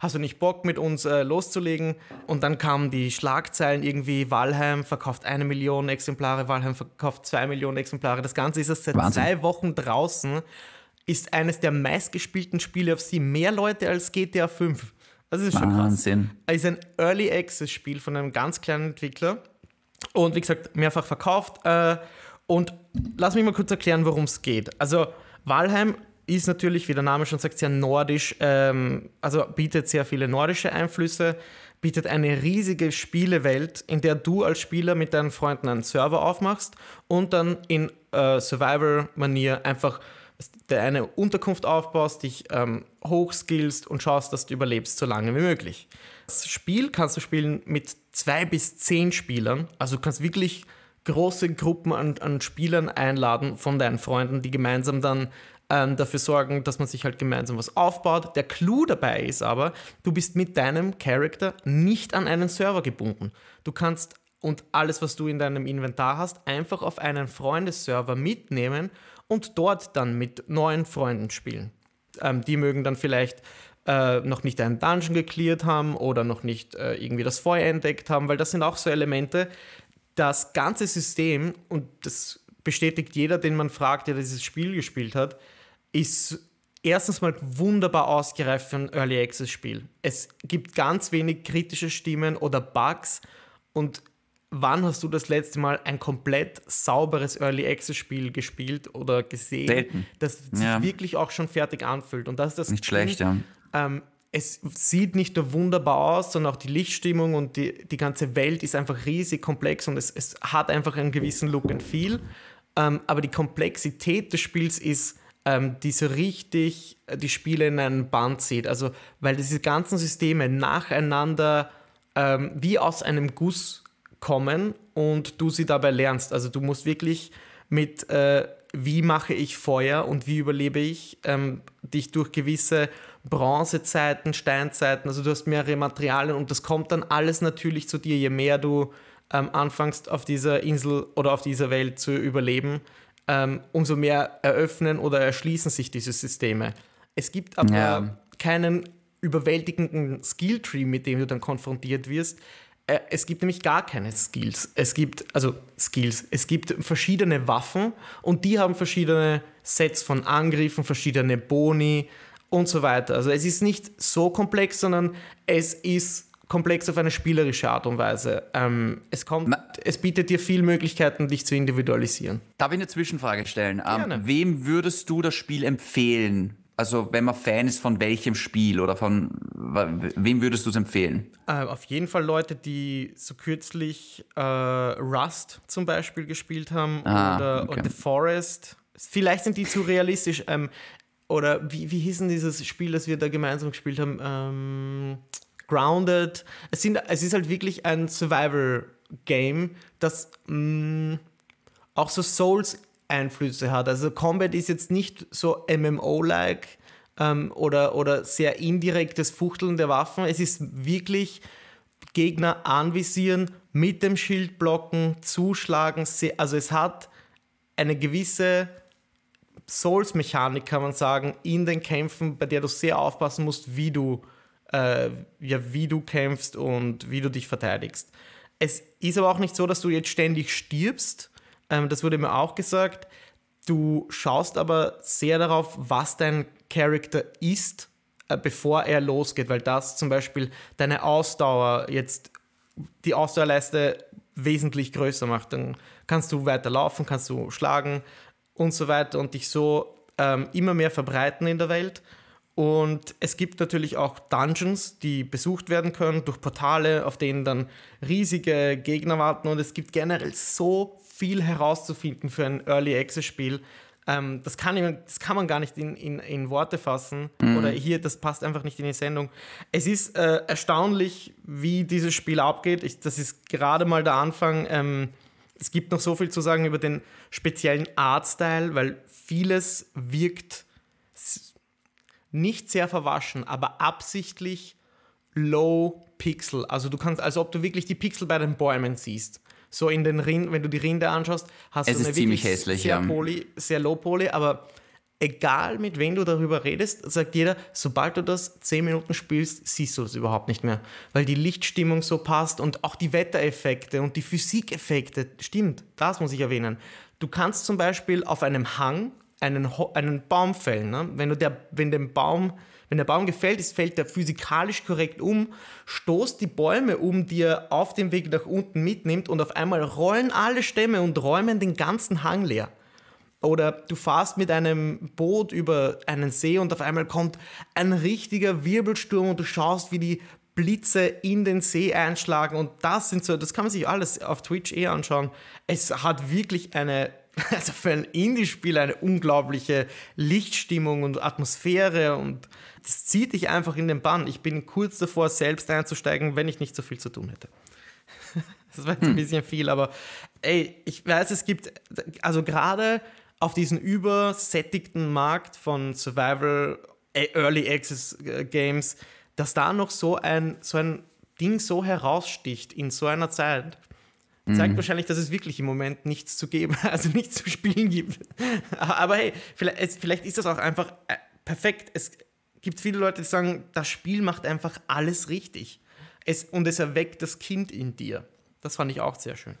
hast du nicht Bock mit uns äh, loszulegen? Und dann kamen die Schlagzeilen irgendwie, Walheim verkauft eine Million Exemplare, Walheim verkauft zwei Millionen Exemplare. Das Ganze ist erst seit Wahnsinn. zwei Wochen draußen ist eines der meistgespielten Spiele auf Steam. Mehr Leute als GTA 5. Das ist schon Wahnsinn. krass. Es ist ein Early Access Spiel von einem ganz kleinen Entwickler. Und wie gesagt, mehrfach verkauft. Äh, und lass mich mal kurz erklären, worum es geht. Also, Valheim ist natürlich, wie der Name schon sagt, sehr nordisch, ähm, also bietet sehr viele nordische Einflüsse, bietet eine riesige Spielewelt, in der du als Spieler mit deinen Freunden einen Server aufmachst und dann in äh, Survivor-Manier einfach eine Unterkunft aufbaust, dich ähm, hochskillst und schaust, dass du überlebst so lange wie möglich. Das Spiel kannst du spielen mit zwei bis zehn Spielern. Also du kannst wirklich große Gruppen an, an Spielern einladen von deinen Freunden, die gemeinsam dann ähm, dafür sorgen, dass man sich halt gemeinsam was aufbaut. Der Clou dabei ist aber, du bist mit deinem Charakter nicht an einen Server gebunden. Du kannst und alles, was du in deinem Inventar hast, einfach auf einen Freundesserver mitnehmen und dort dann mit neuen Freunden spielen. Ähm, die mögen dann vielleicht äh, noch nicht einen Dungeon gecleart haben oder noch nicht äh, irgendwie das Feuer entdeckt haben, weil das sind auch so Elemente. Das ganze System, und das bestätigt jeder, den man fragt, der dieses Spiel gespielt hat, ist erstens mal wunderbar ausgereift für ein Early Access Spiel. Es gibt ganz wenig kritische Stimmen oder Bugs und wann hast du das letzte Mal ein komplett sauberes Early Access Spiel gespielt oder gesehen, Selten. das sich ja. wirklich auch schon fertig anfühlt? Und das ist das nicht Ding, schlecht, ja. Ähm, es sieht nicht nur wunderbar aus, sondern auch die Lichtstimmung und die, die ganze Welt ist einfach riesig komplex und es, es hat einfach einen gewissen Look and Feel. Ähm, aber die Komplexität des Spiels ist, ähm, die so richtig äh, die Spiele in einen Band zieht. Also, weil diese ganzen Systeme nacheinander ähm, wie aus einem Guss kommen und du sie dabei lernst. Also du musst wirklich mit, äh, wie mache ich Feuer und wie überlebe ich, ähm, dich durch gewisse Bronzezeiten, Steinzeiten, also du hast mehrere Materialien und das kommt dann alles natürlich zu dir, je mehr du ähm, anfängst auf dieser Insel oder auf dieser Welt zu überleben, ähm, umso mehr eröffnen oder erschließen sich diese Systeme. Es gibt aber ja. keinen überwältigenden Skilltree, mit dem du dann konfrontiert wirst. Äh, es gibt nämlich gar keine Skills. Es gibt, also Skills, es gibt verschiedene Waffen und die haben verschiedene Sets von Angriffen, verschiedene Boni und so weiter. Also es ist nicht so komplex, sondern es ist komplex auf eine spielerische Art und Weise. Ähm, es, kommt, es bietet dir viele Möglichkeiten, dich zu individualisieren. Darf ich eine Zwischenfrage stellen? Ähm, wem würdest du das Spiel empfehlen? Also wenn man Fan ist von welchem Spiel oder von wem würdest du es empfehlen? Äh, auf jeden Fall Leute, die so kürzlich äh, Rust zum Beispiel gespielt haben ah, oder, okay. The Forest. Vielleicht sind die zu realistisch. Ähm, oder wie, wie hieß denn dieses Spiel, das wir da gemeinsam gespielt haben? Ähm, Grounded. Es, sind, es ist halt wirklich ein Survival-Game, das mh, mm, auch so Souls Einflüsse hat. Also Combat ist jetzt nicht so MMO-like ähm, oder, oder sehr indirektes Fuchteln der Waffen. Es ist wirklich Gegner anvisieren, mit dem Schild blocken, zuschlagen. Also es hat eine gewisse Souls-Mechanik, kann man sagen, in den Kämpfen, bei der du sehr aufpassen musst, wie du, äh, ja, wie du kämpfst und wie du dich verteidigst. Es ist aber auch nicht so, dass du jetzt ständig stirbst, ähm, das wurde mir auch gesagt. Du schaust aber sehr darauf, was dein Charakter ist, äh, bevor er losgeht, weil das zum Beispiel deine Ausdauer jetzt die Ausdauerleiste wesentlich größer macht. Dann kannst du weiter laufen, kannst du schlagen und so weiter und dich so ähm, immer mehr verbreiten in der Welt. Und es gibt natürlich auch Dungeons, die besucht werden können durch Portale, auf denen dann riesige Gegner warten. Und es gibt generell so viel herauszufinden für ein Early Access Spiel. Ähm, das, kann, das kann man gar nicht in, in, in Worte fassen. Mhm. Oder hier, das passt einfach nicht in die Sendung. Es ist äh, erstaunlich, wie dieses Spiel abgeht. Ich, das ist gerade mal der Anfang. Ähm, es gibt noch so viel zu sagen über den speziellen Artstyle, weil vieles wirkt nicht sehr verwaschen, aber absichtlich low Pixel. Also du kannst, als ob du wirklich die Pixel bei den Bäumen siehst. So in den Rinden, wenn du die Rinde anschaust, hast es du eine ziemlich hässlich, sehr, ja. poly, sehr low poly, aber egal mit wem du darüber redest, sagt jeder, sobald du das 10 Minuten spielst, siehst du das überhaupt nicht mehr. Weil die Lichtstimmung so passt und auch die Wettereffekte und die Physikeffekte, stimmt, das muss ich erwähnen. Du kannst zum Beispiel auf einem Hang einen, einen Baum fällen. Ne? Wenn, du der, wenn, dem Baum, wenn der Baum gefällt ist, fällt er physikalisch korrekt um, stoßt die Bäume um, die er auf dem Weg nach unten mitnimmt und auf einmal rollen alle Stämme und räumen den ganzen Hang leer. Oder du fahrst mit einem Boot über einen See und auf einmal kommt ein richtiger Wirbelsturm und du schaust, wie die Blitze in den See einschlagen und das sind so, das kann man sich alles auf Twitch eh anschauen. Es hat wirklich eine also für ein Indie-Spiel eine unglaubliche Lichtstimmung und Atmosphäre und das zieht dich einfach in den Bann. Ich bin kurz davor, selbst einzusteigen, wenn ich nicht so viel zu tun hätte. Das war jetzt ein hm. bisschen viel, aber ey, ich weiß, es gibt, also gerade auf diesen übersättigten Markt von Survival äh, Early Access äh, Games, dass da noch so ein, so ein Ding so heraussticht in so einer Zeit, zeigt mhm. wahrscheinlich, dass es wirklich im Moment nichts zu geben, also nichts zu spielen gibt. Aber hey, vielleicht, vielleicht ist das auch einfach äh, perfekt. Es gibt viele Leute, die sagen, das Spiel macht einfach alles richtig. Es, und es erweckt das Kind in dir. Das fand ich auch sehr schön.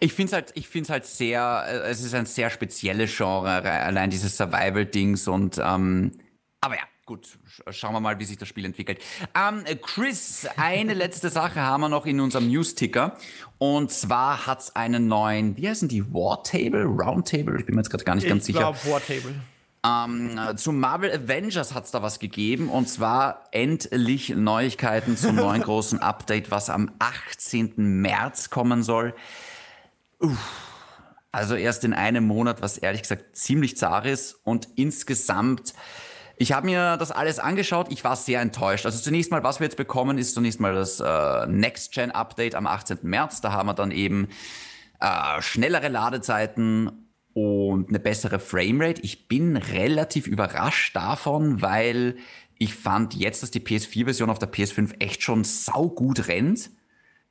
Ich finde es halt, halt sehr, äh, es ist ein sehr spezielles Genre, allein dieses Survival-Dings und, ähm, aber ja, gut, schauen wir mal, wie sich das Spiel entwickelt. Ähm, Chris, eine letzte Sache haben wir noch in unserem News-Ticker. Und zwar hat es einen neuen, wie heißen die, War Table, Roundtable? Ich bin mir jetzt gerade gar nicht ich ganz sicher. Ich glaube War Table. Ähm, zu Marvel Avengers hat es da was gegeben und zwar endlich Neuigkeiten zum neuen großen Update, was am 18. März kommen soll. Uff. Also erst in einem Monat, was ehrlich gesagt ziemlich zart ist und insgesamt ich habe mir das alles angeschaut. Ich war sehr enttäuscht. Also zunächst mal, was wir jetzt bekommen, ist zunächst mal das äh, Next-Gen-Update am 18. März. Da haben wir dann eben äh, schnellere Ladezeiten und eine bessere Framerate. Ich bin relativ überrascht davon, weil ich fand jetzt, dass die PS4-Version auf der PS5 echt schon saugut rennt.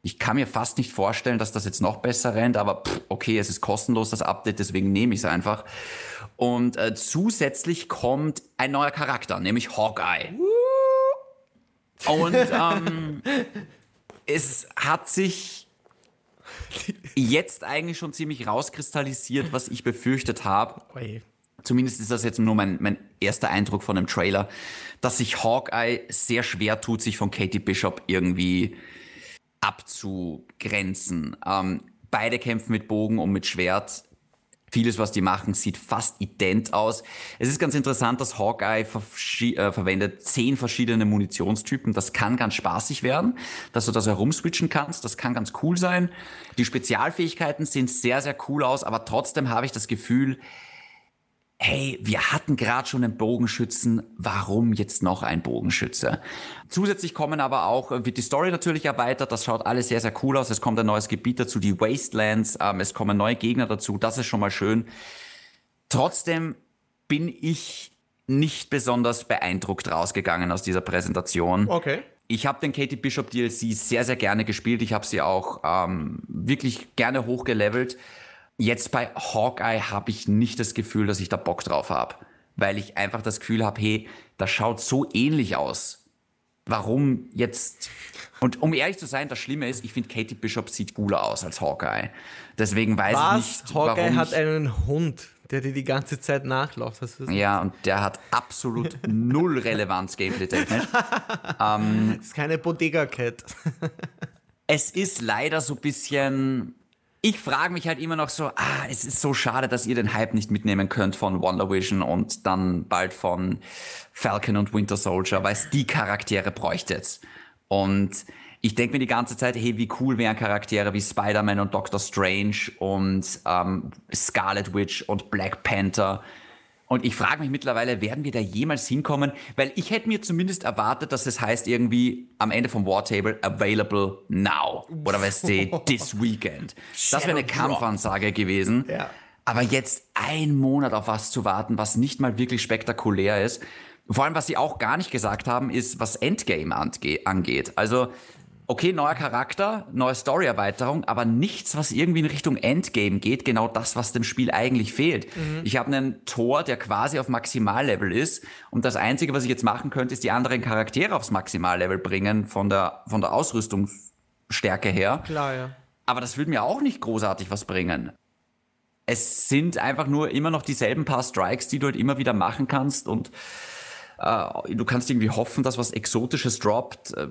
Ich kann mir fast nicht vorstellen, dass das jetzt noch besser rennt, aber pff, okay, es ist kostenlos, das Update, deswegen nehme ich es einfach. Und äh, zusätzlich kommt ein neuer Charakter, nämlich Hawkeye. Und ähm, es hat sich jetzt eigentlich schon ziemlich rauskristallisiert, was ich befürchtet habe. Zumindest ist das jetzt nur mein, mein erster Eindruck von dem Trailer, dass sich Hawkeye sehr schwer tut, sich von Katie Bishop irgendwie abzugrenzen. Ähm, beide kämpfen mit Bogen und mit Schwert. Vieles, was die machen, sieht fast ident aus. Es ist ganz interessant, dass Hawkeye äh, verwendet zehn verschiedene Munitionstypen. Das kann ganz spaßig werden, dass du das herumswitchen kannst. Das kann ganz cool sein. Die Spezialfähigkeiten sehen sehr, sehr cool aus, aber trotzdem habe ich das Gefühl, hey, wir hatten gerade schon einen Bogenschützen, warum jetzt noch ein Bogenschütze? Zusätzlich kommen aber auch, äh, wird die Story natürlich erweitert, das schaut alles sehr, sehr cool aus. Es kommt ein neues Gebiet dazu, die Wastelands, ähm, es kommen neue Gegner dazu, das ist schon mal schön. Trotzdem bin ich nicht besonders beeindruckt rausgegangen aus dieser Präsentation. Okay. Ich habe den Katie Bishop DLC sehr, sehr gerne gespielt. Ich habe sie auch ähm, wirklich gerne hochgelevelt. Jetzt bei Hawkeye habe ich nicht das Gefühl, dass ich da Bock drauf habe, weil ich einfach das Gefühl habe, hey, das schaut so ähnlich aus. Warum jetzt? Und um ehrlich zu sein, das Schlimme ist, ich finde Katie Bishop sieht cooler aus als Hawkeye. Deswegen weiß Was? ich nicht, Hawkeye warum hat einen Hund, der dir die ganze Zeit nachläuft. ja, und der hat absolut null Relevanz gameplay-technisch. ähm, das ist keine Bodega-Cat. es ist leider so ein bisschen ich frage mich halt immer noch so, ah, es ist so schade, dass ihr den Hype nicht mitnehmen könnt von Wonder Vision und dann bald von Falcon und Winter Soldier, weil es die Charaktere bräuchtet. Und ich denke mir die ganze Zeit, hey, wie cool wären Charaktere wie Spider-Man und Doctor Strange und ähm, Scarlet Witch und Black Panther und ich frage mich mittlerweile, werden wir da jemals hinkommen? Weil ich hätte mir zumindest erwartet, dass es heißt irgendwie am Ende vom Wartable available now. Oder weißt du, this weekend. Das wäre eine Kampfansage gewesen. Ja. Aber jetzt ein Monat auf was zu warten, was nicht mal wirklich spektakulär ist. Vor allem, was sie auch gar nicht gesagt haben, ist, was Endgame angeht. Also okay, neuer Charakter, neue Story-Erweiterung, aber nichts, was irgendwie in Richtung Endgame geht, genau das, was dem Spiel eigentlich fehlt. Mhm. Ich habe einen Tor, der quasi auf Maximallevel ist und das Einzige, was ich jetzt machen könnte, ist die anderen Charaktere aufs Maximallevel bringen, von der, von der Ausrüstungsstärke her. Klar, ja. Aber das würde mir auch nicht großartig was bringen. Es sind einfach nur immer noch dieselben paar Strikes, die du halt immer wieder machen kannst und du kannst irgendwie hoffen, dass was Exotisches droppt. Äh,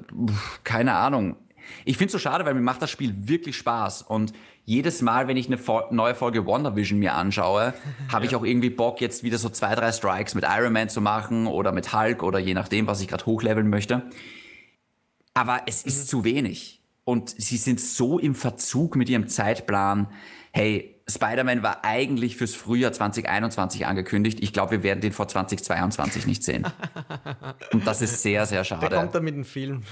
keine Ahnung. Ich finde es so schade, weil mir macht das Spiel wirklich Spaß und jedes Mal, wenn ich eine neue Folge WandaVision mir anschaue, habe ich auch irgendwie Bock, jetzt wieder so zwei, drei Strikes mit Iron Man zu machen oder mit Hulk oder je nachdem, was ich gerade hochleveln möchte. Aber es ist mhm. zu wenig. Und sie sind so im Verzug mit ihrem Zeitplan. Hey, Spider-Man war eigentlich fürs Frühjahr 2021 angekündigt. Ich glaube, wir werden den vor 2022 nicht sehen. Und das ist sehr, sehr schade. Der kommt dann mit dem Film.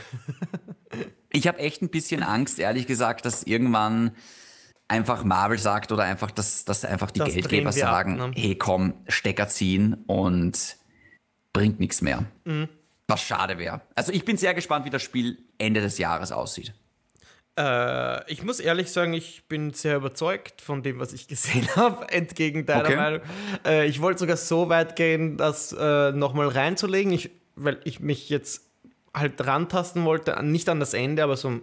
ich habe echt ein bisschen Angst, ehrlich gesagt, dass irgendwann einfach Marvel sagt oder einfach, dass, dass einfach die das Geldgeber sagen, ab, ne? hey komm, Stecker ziehen und bringt nichts mehr. Mhm. Was schade wäre. Also ich bin sehr gespannt, wie das Spiel Ende des Jahres aussieht. Äh, ich muss ehrlich sagen, ich bin sehr überzeugt von dem, was ich gesehen habe, entgegen deiner okay. Meinung. Äh, ich wollte sogar so weit gehen, das äh, nochmal reinzulegen, ich, weil ich mich jetzt halt rantasten wollte, nicht an das Ende, aber so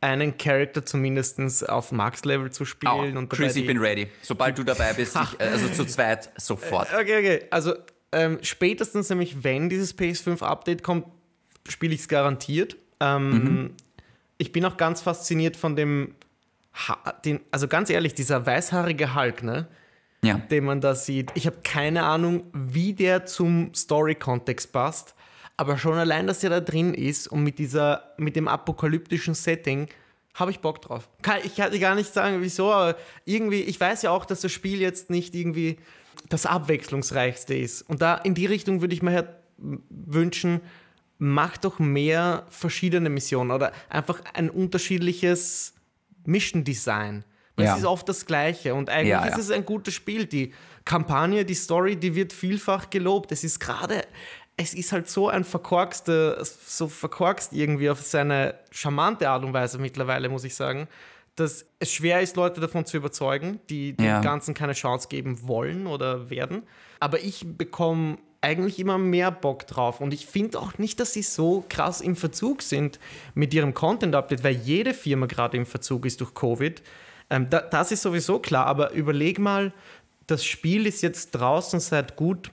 einen Charakter zumindest auf Max-Level zu spielen. Oh, und Chris, ich bin ready. Sobald du dabei bist, ich, äh, also zu zweit, sofort. Okay, okay. Also ähm, spätestens nämlich, wenn dieses PS5-Update kommt, spiele ich es garantiert. Ähm, mhm ich bin auch ganz fasziniert von dem, ha den, also ganz ehrlich, dieser weißhaarige Hulk, ne? Ja. Den man da sieht. Ich habe keine Ahnung, wie der zum Story-Kontext passt, aber schon allein, dass der da drin ist und mit dieser, mit dem apokalyptischen Setting, habe ich Bock drauf. ich kann gar nicht sagen, wieso, aber irgendwie, ich weiß ja auch, dass das Spiel jetzt nicht irgendwie das abwechslungsreichste ist. Und da in die Richtung würde ich mir halt wünschen, mach doch mehr verschiedene Missionen oder einfach ein unterschiedliches Mission Design. Ja. Es ist oft das Gleiche und eigentlich ja, ja. ist es ein gutes Spiel. Die Kampagne, die Story, die wird vielfach gelobt. Es ist gerade, es ist halt so ein verkorkster, so verkorkst irgendwie auf seine charmante Art und Weise mittlerweile, muss ich sagen, dass es schwer ist, Leute davon zu überzeugen, die dem Ganzen keine Chance geben wollen oder werden. Aber ich bekomme eigentlich immer mehr Bock drauf. Und ich finde auch nicht, dass sie so krass im Verzug sind mit ihrem Content-Update, weil jede Firma gerade im Verzug ist durch Covid. Ähm, da, das ist sowieso klar, aber überleg mal, das Spiel ist jetzt draußen seit gut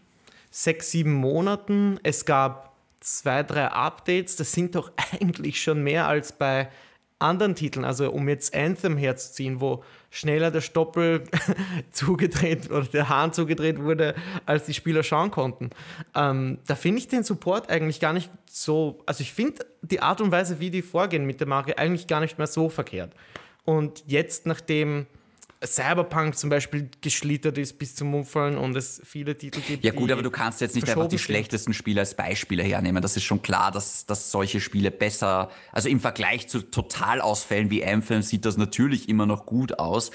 sechs, sieben Monaten. Es gab zwei, drei Updates. Das sind doch eigentlich schon mehr als bei anderen Titeln. Also um jetzt Anthem herzuziehen, wo schneller der Stoppel zugedreht oder der Hahn zugedreht wurde, als die Spieler schauen konnten. Ähm, da finde ich den Support eigentlich gar nicht so, also ich finde die Art und Weise, wie die vorgehen mit der Marke, eigentlich gar nicht mehr so verkehrt. Und jetzt, nachdem Cyberpunk zum Beispiel geschlittert ist bis zum Umfallen und es viele Titel gibt. Ja gut, aber du kannst jetzt nicht einfach die schlechtesten Spiele als Beispiele hernehmen. Das ist schon klar, dass, dass solche Spiele besser, also im Vergleich zu Totalausfällen wie Anthem sieht das natürlich immer noch gut aus.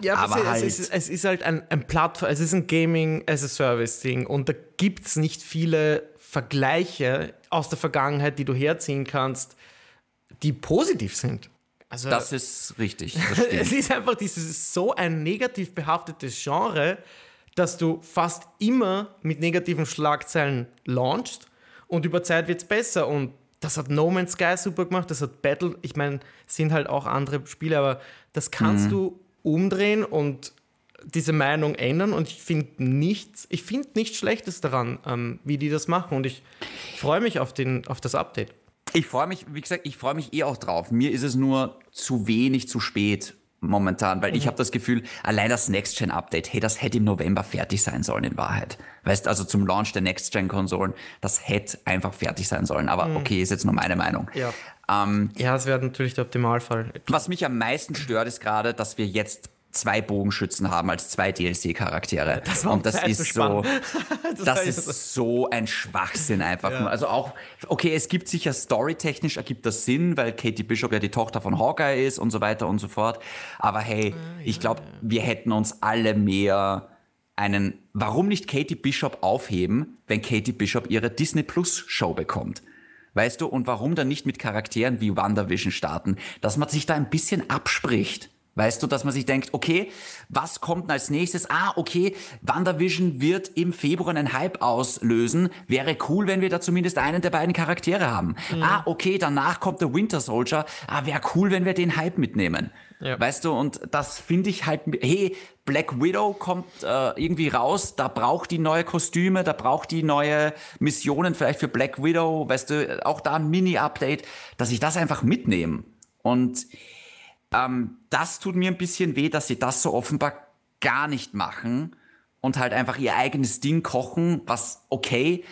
Ja, aber es, halt es, ist, es ist halt ein, ein Plattform, es ist ein Gaming as a Service Ding und da gibt es nicht viele Vergleiche aus der Vergangenheit, die du herziehen kannst, die positiv sind. Also, das ist richtig. Das es ist einfach dieses so ein negativ behaftetes Genre, dass du fast immer mit negativen Schlagzeilen launchst und über Zeit wird es besser. Und das hat No Man's Sky super gemacht, das hat Battle, ich meine, sind halt auch andere Spiele, aber das kannst mhm. du umdrehen und diese Meinung ändern und ich finde nichts, ich finde nichts Schlechtes daran, ähm, wie die das machen und ich freue mich auf, den, auf das Update. Ich freue mich, wie gesagt, ich freue mich eh auch drauf. Mir ist es nur zu wenig zu spät. momentan, weil mhm. ich habe das Gefühl, allein das Next-Gen-Update, hey, das hätte im November fertig sein sollen in Wahrheit. Weißt also zum Launch der Next-Gen-Konsolen, das hätte einfach fertig sein sollen. Aber mhm. okay, ist jetzt nur meine Meinung. Ja. Ähm, ja, es wäre natürlich der Optimalfall. Was mich am meisten stört, ist gerade, dass wir jetzt zwei Bogenschützen haben als zwei DLC-Charaktere. Das und das ist so, das, das ist so ein Schwachsinn einfach ja. nur. Also auch, okay, es gibt sicher storytechnisch ergibt das Sinn, weil Katie Bishop ja die Tochter von Hawkeye ist und so weiter und so fort. Aber hey, ah, ich glaube, wir hätten uns alle mehr einen, warum nicht Katie Bishop aufheben, wenn Katie Bishop ihre Disney Plus Show bekommt? Weißt du, und warum dann nicht mit Charakteren wie WandaVision starten? Dass man sich da ein bisschen abspricht. Weißt du, dass man sich denkt, okay, was kommt als nächstes? Ah, okay, WandaVision wird im Februar einen Hype auslösen. Wäre cool, wenn wir da zumindest einen der beiden Charaktere haben. Mhm. Ah, okay, danach kommt der Winter Soldier. Ah, wäre cool, wenn wir den Hype mitnehmen. Ja. Weißt du, und das finde ich halt, hey, Black Widow kommt äh, irgendwie raus, da braucht die neue Kostüme, da braucht die neue Missionen vielleicht für Black Widow, weißt du, auch da ein Mini-Update, dass ich das einfach mitnehme. Und ähm, das tut mir ein bisschen weh, dass sie das so offenbar gar nicht machen und halt einfach ihr eigenes Ding kochen, was okay,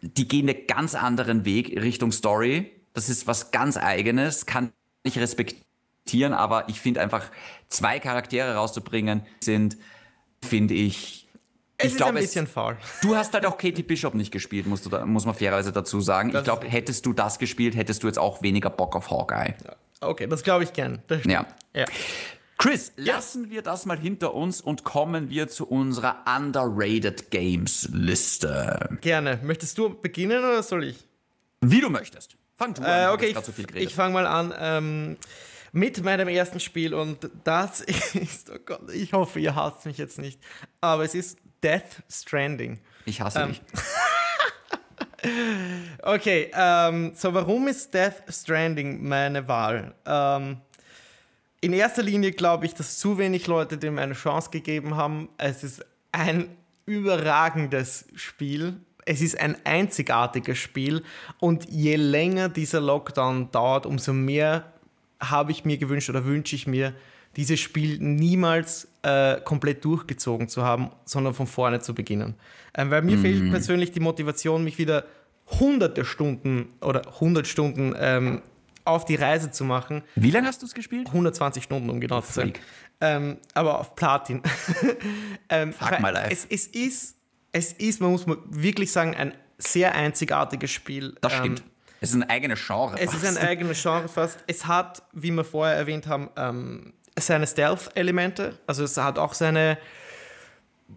die gehen einen ganz anderen Weg Richtung Story. Das ist was ganz eigenes, kann ich respektieren, aber ich finde einfach zwei Charaktere rauszubringen sind, finde ich es ich ist glaube, ein bisschen es, faul. Du hast halt auch Katie Bishop nicht gespielt, musst du muss man fairerweise dazu sagen. Das ich glaube, hättest du das gespielt, hättest du jetzt auch weniger Bock auf Hawkeye. Ja. Okay, das glaube ich gern. Ja. ja. Chris, ja. lassen wir das mal hinter uns und kommen wir zu unserer Underrated Games Liste. Gerne. Möchtest du beginnen oder soll ich? Wie du möchtest. Fang du an. Äh, okay, ich, so ich fange mal an ähm, mit meinem ersten Spiel und das ist, oh Gott, ich hoffe, ihr hasst mich jetzt nicht, aber es ist Death Stranding. Ich hasse ähm, dich. Okay, ähm, so warum ist Death Stranding meine Wahl? Ähm, in erster Linie glaube ich, dass zu wenig Leute dem eine Chance gegeben haben. Es ist ein überragendes Spiel. Es ist ein einzigartiges Spiel und je länger dieser Lockdown dauert, umso mehr habe ich mir gewünscht oder wünsche ich mir, dieses Spiel niemals äh, komplett durchgezogen zu haben, sondern von vorne zu beginnen. Ähm, weil mir mhm. fehlt persönlich die Motivation, mich wieder hunderte Stunden oder 100 Stunden ähm, auf die Reise zu machen. Wie lange hast du es gespielt? 120 Stunden, um genau zu sein. Ähm, aber auf Platin. ähm, Fuck my life. Es, es, ist, es ist, man muss wirklich sagen, ein sehr einzigartiges Spiel. Das stimmt. Ähm, es ist ein eigenes Genre. Es fast. ist ein eigenes Genre fast. Es hat, wie wir vorher erwähnt haben, ähm, seine Stealth-Elemente. Also es hat auch seine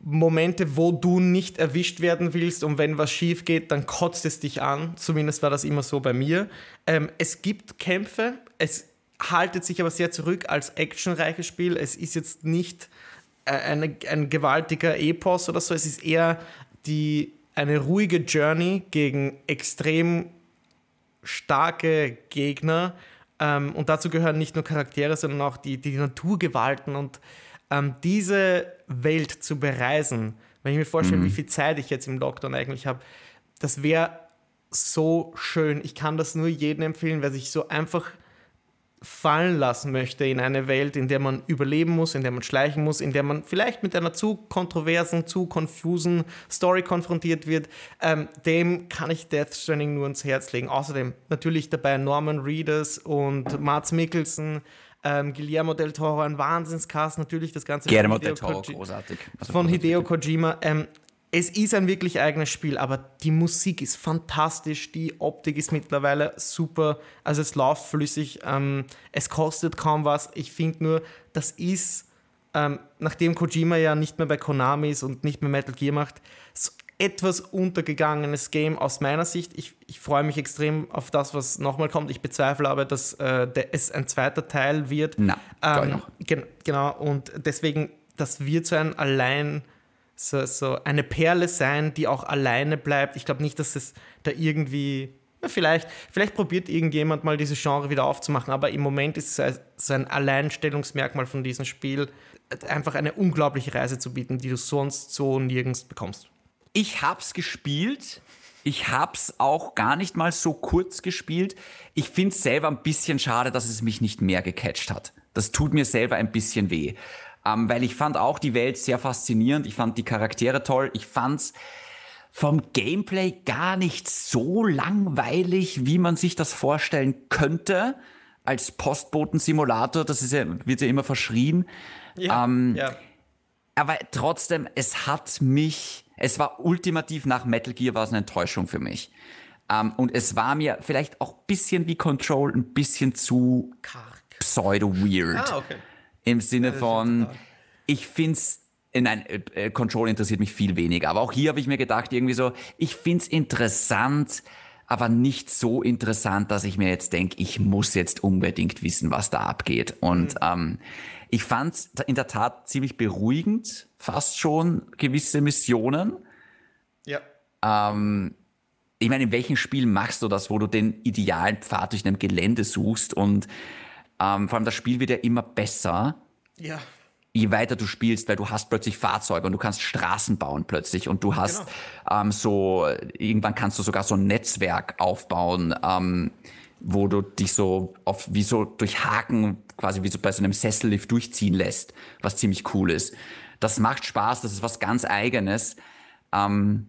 Momente, wo du nicht erwischt werden willst und wenn was schief geht, dann kotzt es dich an. Zumindest war das immer so bei mir. Ähm, es gibt Kämpfe, es haltet sich aber sehr zurück als actionreiches Spiel. Es ist jetzt nicht äh, eine, ein gewaltiger Epos oder so, es ist eher die, eine ruhige Journey gegen extrem starke Gegner. Ähm, und dazu gehören nicht nur Charaktere, sondern auch die, die Naturgewalten und ähm, diese Welt zu bereisen, wenn ich mir vorstelle, mhm. wie viel Zeit ich jetzt im Lockdown eigentlich habe, das wäre so schön. Ich kann das nur jedem empfehlen, wer sich so einfach fallen lassen möchte in eine Welt, in der man überleben muss, in der man schleichen muss, in der man vielleicht mit einer zu kontroversen, zu konfusen Story konfrontiert wird, ähm, dem kann ich Death Stranding nur ins Herz legen. Außerdem natürlich dabei Norman Reedus und Mats Mikkelsen, ähm, Guillermo del Toro, ein Wahnsinnscast, natürlich das Ganze Guillermo del Toro, Koji großartig. Also von. Hideo Kojima. Ähm, es ist ein wirklich eigenes Spiel, aber die Musik ist fantastisch, die Optik ist mittlerweile super, also es läuft flüssig, ähm, es kostet kaum was. Ich finde nur, das ist, ähm, nachdem Kojima ja nicht mehr bei Konami ist und nicht mehr Metal Gear macht, so etwas untergegangenes Game aus meiner Sicht. Ich, ich freue mich extrem auf das, was nochmal kommt. Ich bezweifle aber, dass äh, der, es ein zweiter Teil wird. Na, ähm, gen genau, und deswegen, das wird so ein allein, so, so eine Perle sein, die auch alleine bleibt. Ich glaube nicht, dass es da irgendwie vielleicht, vielleicht probiert irgendjemand mal diese Genre wieder aufzumachen, aber im Moment ist es so ein Alleinstellungsmerkmal von diesem Spiel, einfach eine unglaubliche Reise zu bieten, die du sonst so nirgends bekommst. Ich hab's gespielt. Ich hab's auch gar nicht mal so kurz gespielt. Ich find's selber ein bisschen schade, dass es mich nicht mehr gecatcht hat. Das tut mir selber ein bisschen weh. Ähm, weil ich fand auch die Welt sehr faszinierend. Ich fand die Charaktere toll. Ich fand's vom Gameplay gar nicht so langweilig, wie man sich das vorstellen könnte. Als Postboten-Simulator, das ist ja, wird ja immer verschrien. Ja, ähm, ja. Aber trotzdem, es hat mich, es war ultimativ nach Metal Gear war es eine Enttäuschung für mich. Um, und es war mir vielleicht auch ein bisschen wie Control, ein bisschen zu pseudo-weird. Ah, okay. Im Sinne von, ich find's, äh, nein, äh, äh, Control interessiert mich viel weniger. Aber auch hier habe ich mir gedacht, irgendwie so, ich find's interessant, aber nicht so interessant, dass ich mir jetzt denke, ich muss jetzt unbedingt wissen, was da abgeht. Und mhm. ähm, ich fand's in der Tat ziemlich beruhigend, fast schon gewisse Missionen. Ja. Ähm, ich meine, in welchem Spiel machst du das, wo du den idealen Pfad durch ein Gelände suchst und ähm, vor allem das Spiel wird ja immer besser. Ja. Je weiter du spielst, weil du hast plötzlich Fahrzeuge und du kannst Straßen bauen plötzlich und du hast genau. ähm, so, irgendwann kannst du sogar so ein Netzwerk aufbauen, ähm, wo du dich so auf, wie so durch Haken, quasi wie so bei so einem Sessellift durchziehen lässt, was ziemlich cool ist. Das macht Spaß, das ist was ganz Eigenes. Ähm,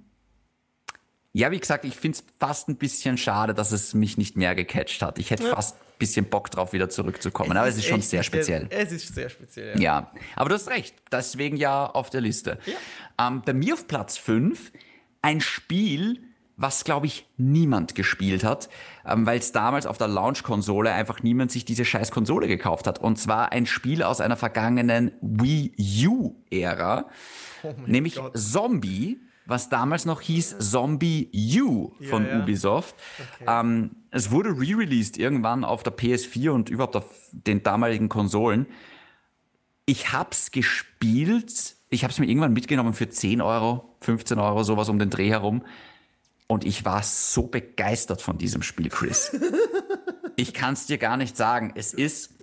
ja, wie gesagt, ich finde es fast ein bisschen schade, dass es mich nicht mehr gecatcht hat. Ich hätte ja. fast ein bisschen Bock drauf, wieder zurückzukommen. Es aber es ist schon sehr speziell. Es ist sehr speziell, ja. ja. aber du hast recht. Deswegen ja auf der Liste. Ja. Ähm, bei mir auf Platz 5 ein Spiel, was, glaube ich, niemand gespielt hat, ähm, weil es damals auf der Launch-Konsole einfach niemand sich diese scheiß Konsole gekauft hat. Und zwar ein Spiel aus einer vergangenen Wii U-Ära, oh nämlich Gott. Zombie was damals noch hieß Zombie U von ja, ja. Ubisoft. Okay. Ähm, es wurde re-released irgendwann auf der PS4 und überhaupt auf den damaligen Konsolen. Ich hab's gespielt, ich hab's mir irgendwann mitgenommen für 10 Euro, 15 Euro, sowas um den Dreh herum. Und ich war so begeistert von diesem Spiel, Chris. ich kann's dir gar nicht sagen. Es ist,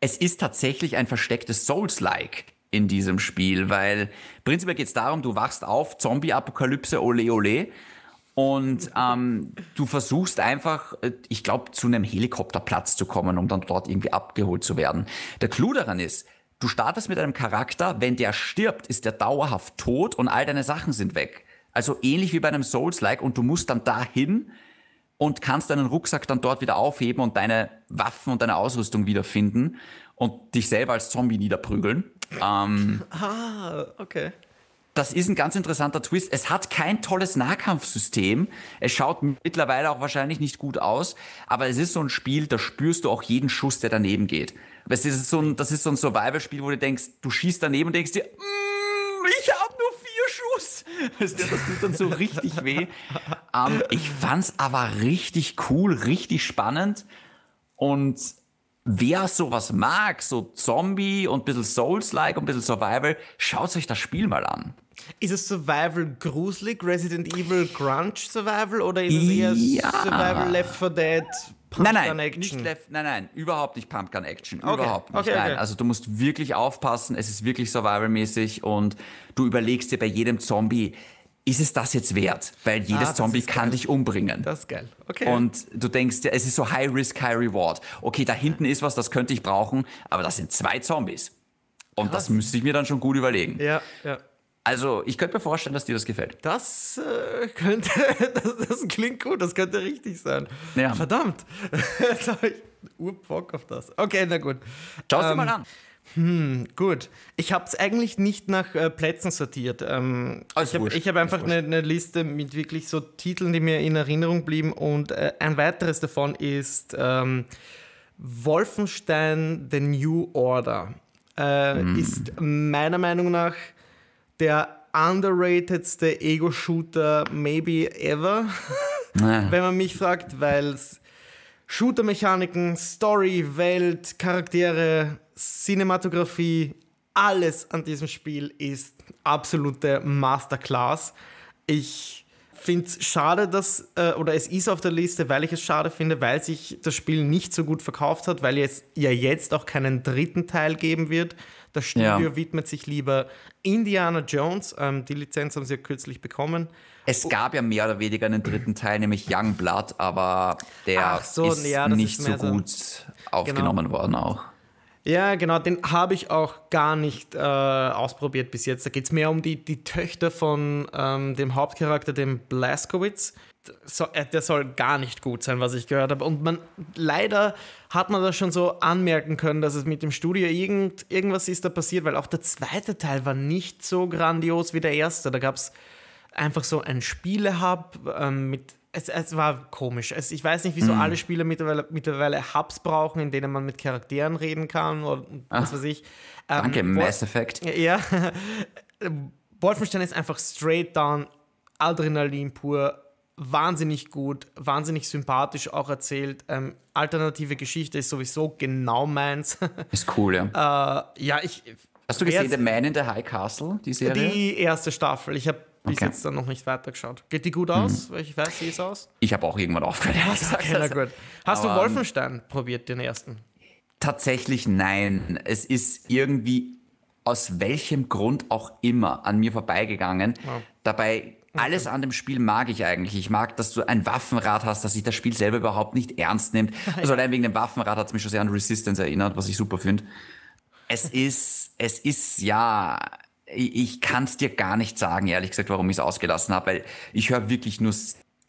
es ist tatsächlich ein verstecktes Souls-like in diesem Spiel, weil prinzipiell geht es darum, du wachst auf, Zombie-Apokalypse, ole ole. Und ähm, du versuchst einfach, äh, ich glaube, zu einem Helikopterplatz zu kommen, um dann dort irgendwie abgeholt zu werden. Der Clou daran ist, du startest mit einem Charakter, wenn der stirbt, ist der dauerhaft tot und all deine Sachen sind weg. Also ähnlich wie bei einem Souls-like und du musst dann dahin und kannst deinen Rucksack dann dort wieder aufheben und deine Waffen und deine Ausrüstung wiederfinden und dich selber als Zombie niederprügeln. Ähm, ah, okay. Das ist ein ganz interessanter Twist. Es hat kein tolles Nahkampfsystem. Es schaut mittlerweile auch wahrscheinlich nicht gut aus, aber es ist so ein Spiel, da spürst du auch jeden Schuss, der daneben geht. Das ist so ein, das ist so ein Survival-Spiel, wo du denkst, du schießt daneben und denkst dir, mm, ich habe nur vier Schuss. Das, das tut dann so richtig weh. Ähm, ich fand's aber richtig cool, richtig spannend und wer sowas mag, so Zombie und ein bisschen Souls-like und ein bisschen Survival, schaut euch das Spiel mal an. Ist es Survival gruselig, Resident Evil Grunge Survival oder ist es eher ja. Survival Left 4 Dead? Pumpgun nein, nein, Action? Nicht Left, nein, nein, überhaupt nicht Pumpgun Action. Okay. Überhaupt nicht. Okay, nein. Okay. Also du musst wirklich aufpassen, es ist wirklich Survival-mäßig und du überlegst dir bei jedem Zombie, ist es das jetzt wert? Weil jedes ah, Zombie kann dich umbringen. Das ist geil. Okay. Und du denkst es ist so High Risk, High Reward. Okay, da hinten ist was, das könnte ich brauchen, aber das sind zwei Zombies. Und Krass. das müsste ich mir dann schon gut überlegen. Ja, ja. Also, ich könnte mir vorstellen, dass dir das gefällt. Das äh, könnte, das, das, klingt gut, das könnte richtig sein. Ja. Verdammt. Jetzt habe ich Urbock auf das. Okay, na gut. Schau es ähm, dir mal an. Hm, gut. Ich habe es eigentlich nicht nach äh, Plätzen sortiert. Ähm, ich habe hab einfach eine, eine, Liste mit wirklich so Titeln, die mir in Erinnerung blieben. Und äh, ein weiteres davon ist ähm, Wolfenstein The New Order. Äh, hm. Ist meiner Meinung nach der underratedste Ego-Shooter maybe ever, wenn man mich fragt, weil es Shooter-Mechaniken, Story, Welt, Charaktere, Cinematografie, alles an diesem Spiel ist absolute Masterclass. Ich finde es schade, dass, äh, oder es ist auf der Liste, weil ich es schade finde, weil sich das Spiel nicht so gut verkauft hat, weil es ja jetzt auch keinen dritten Teil geben wird. Das Studio ja. widmet sich lieber Indiana Jones. Ähm, die Lizenz haben sie ja kürzlich bekommen. Es gab ja mehr oder weniger einen dritten Teil, nämlich Young Blood, aber der so, ist ja, nicht ist so gut so, aufgenommen genau. worden auch. Ja, genau, den habe ich auch gar nicht äh, ausprobiert bis jetzt. Da geht es mehr um die, die Töchter von ähm, dem Hauptcharakter, dem Blaskowitz. So, äh, der soll gar nicht gut sein, was ich gehört habe. Und man leider hat man das schon so anmerken können, dass es mit dem Studio irgend, irgendwas ist da passiert, weil auch der zweite Teil war nicht so grandios wie der erste. Da gab es einfach so ein Spielehub ähm, mit es, es war komisch. Es, ich weiß nicht, wieso mm. alle Spieler mittlerweile, mittlerweile Hubs brauchen, in denen man mit Charakteren reden kann oder was weiß ich. Ähm, danke, Mass Effect. Ja. Wolfenstein ist einfach straight down Adrenalin pur. Wahnsinnig gut, wahnsinnig sympathisch auch erzählt. Ähm, alternative Geschichte ist sowieso genau meins. Ist cool, ja. Äh, ja, ich. Hast du gesehen, The Man in the High Castle, die Serie? Die erste Staffel. Ich habe bis okay. jetzt dann noch nicht weitergeschaut. Geht die gut aus? Mhm. Ich weiß, wie es aus? Ich habe auch irgendwann aufgehört. Ja, okay, na gut. Hast Aber, du Wolfenstein probiert, den ersten? Tatsächlich nein. Es ist irgendwie aus welchem Grund auch immer an mir vorbeigegangen. Ja. Dabei alles an dem Spiel mag ich eigentlich. Ich mag, dass du ein Waffenrad hast, dass sich das Spiel selber überhaupt nicht ernst nimmt. Also allein wegen dem Waffenrad hat es mich schon sehr an Resistance erinnert, was ich super finde. Es ist, es ist ja ich kann es dir gar nicht sagen, ehrlich gesagt, warum ich es ausgelassen habe, weil ich höre wirklich nur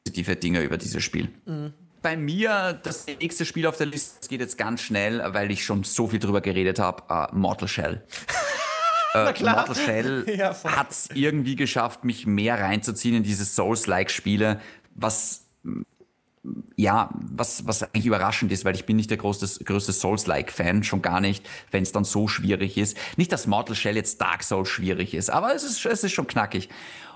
positive Dinge über dieses Spiel. Mhm. Bei mir, das nächste Spiel auf der Liste, das geht jetzt ganz schnell, weil ich schon so viel drüber geredet habe, uh, Mortal Shell. äh, Mortal Shell ja, hat es irgendwie geschafft, mich mehr reinzuziehen in diese Souls-like-Spiele, was ja, was, was eigentlich überraschend ist, weil ich bin nicht der größte, größte Souls-like-Fan, schon gar nicht, wenn es dann so schwierig ist. Nicht, dass Mortal Shell jetzt Dark Souls schwierig ist, aber es ist, es ist schon knackig.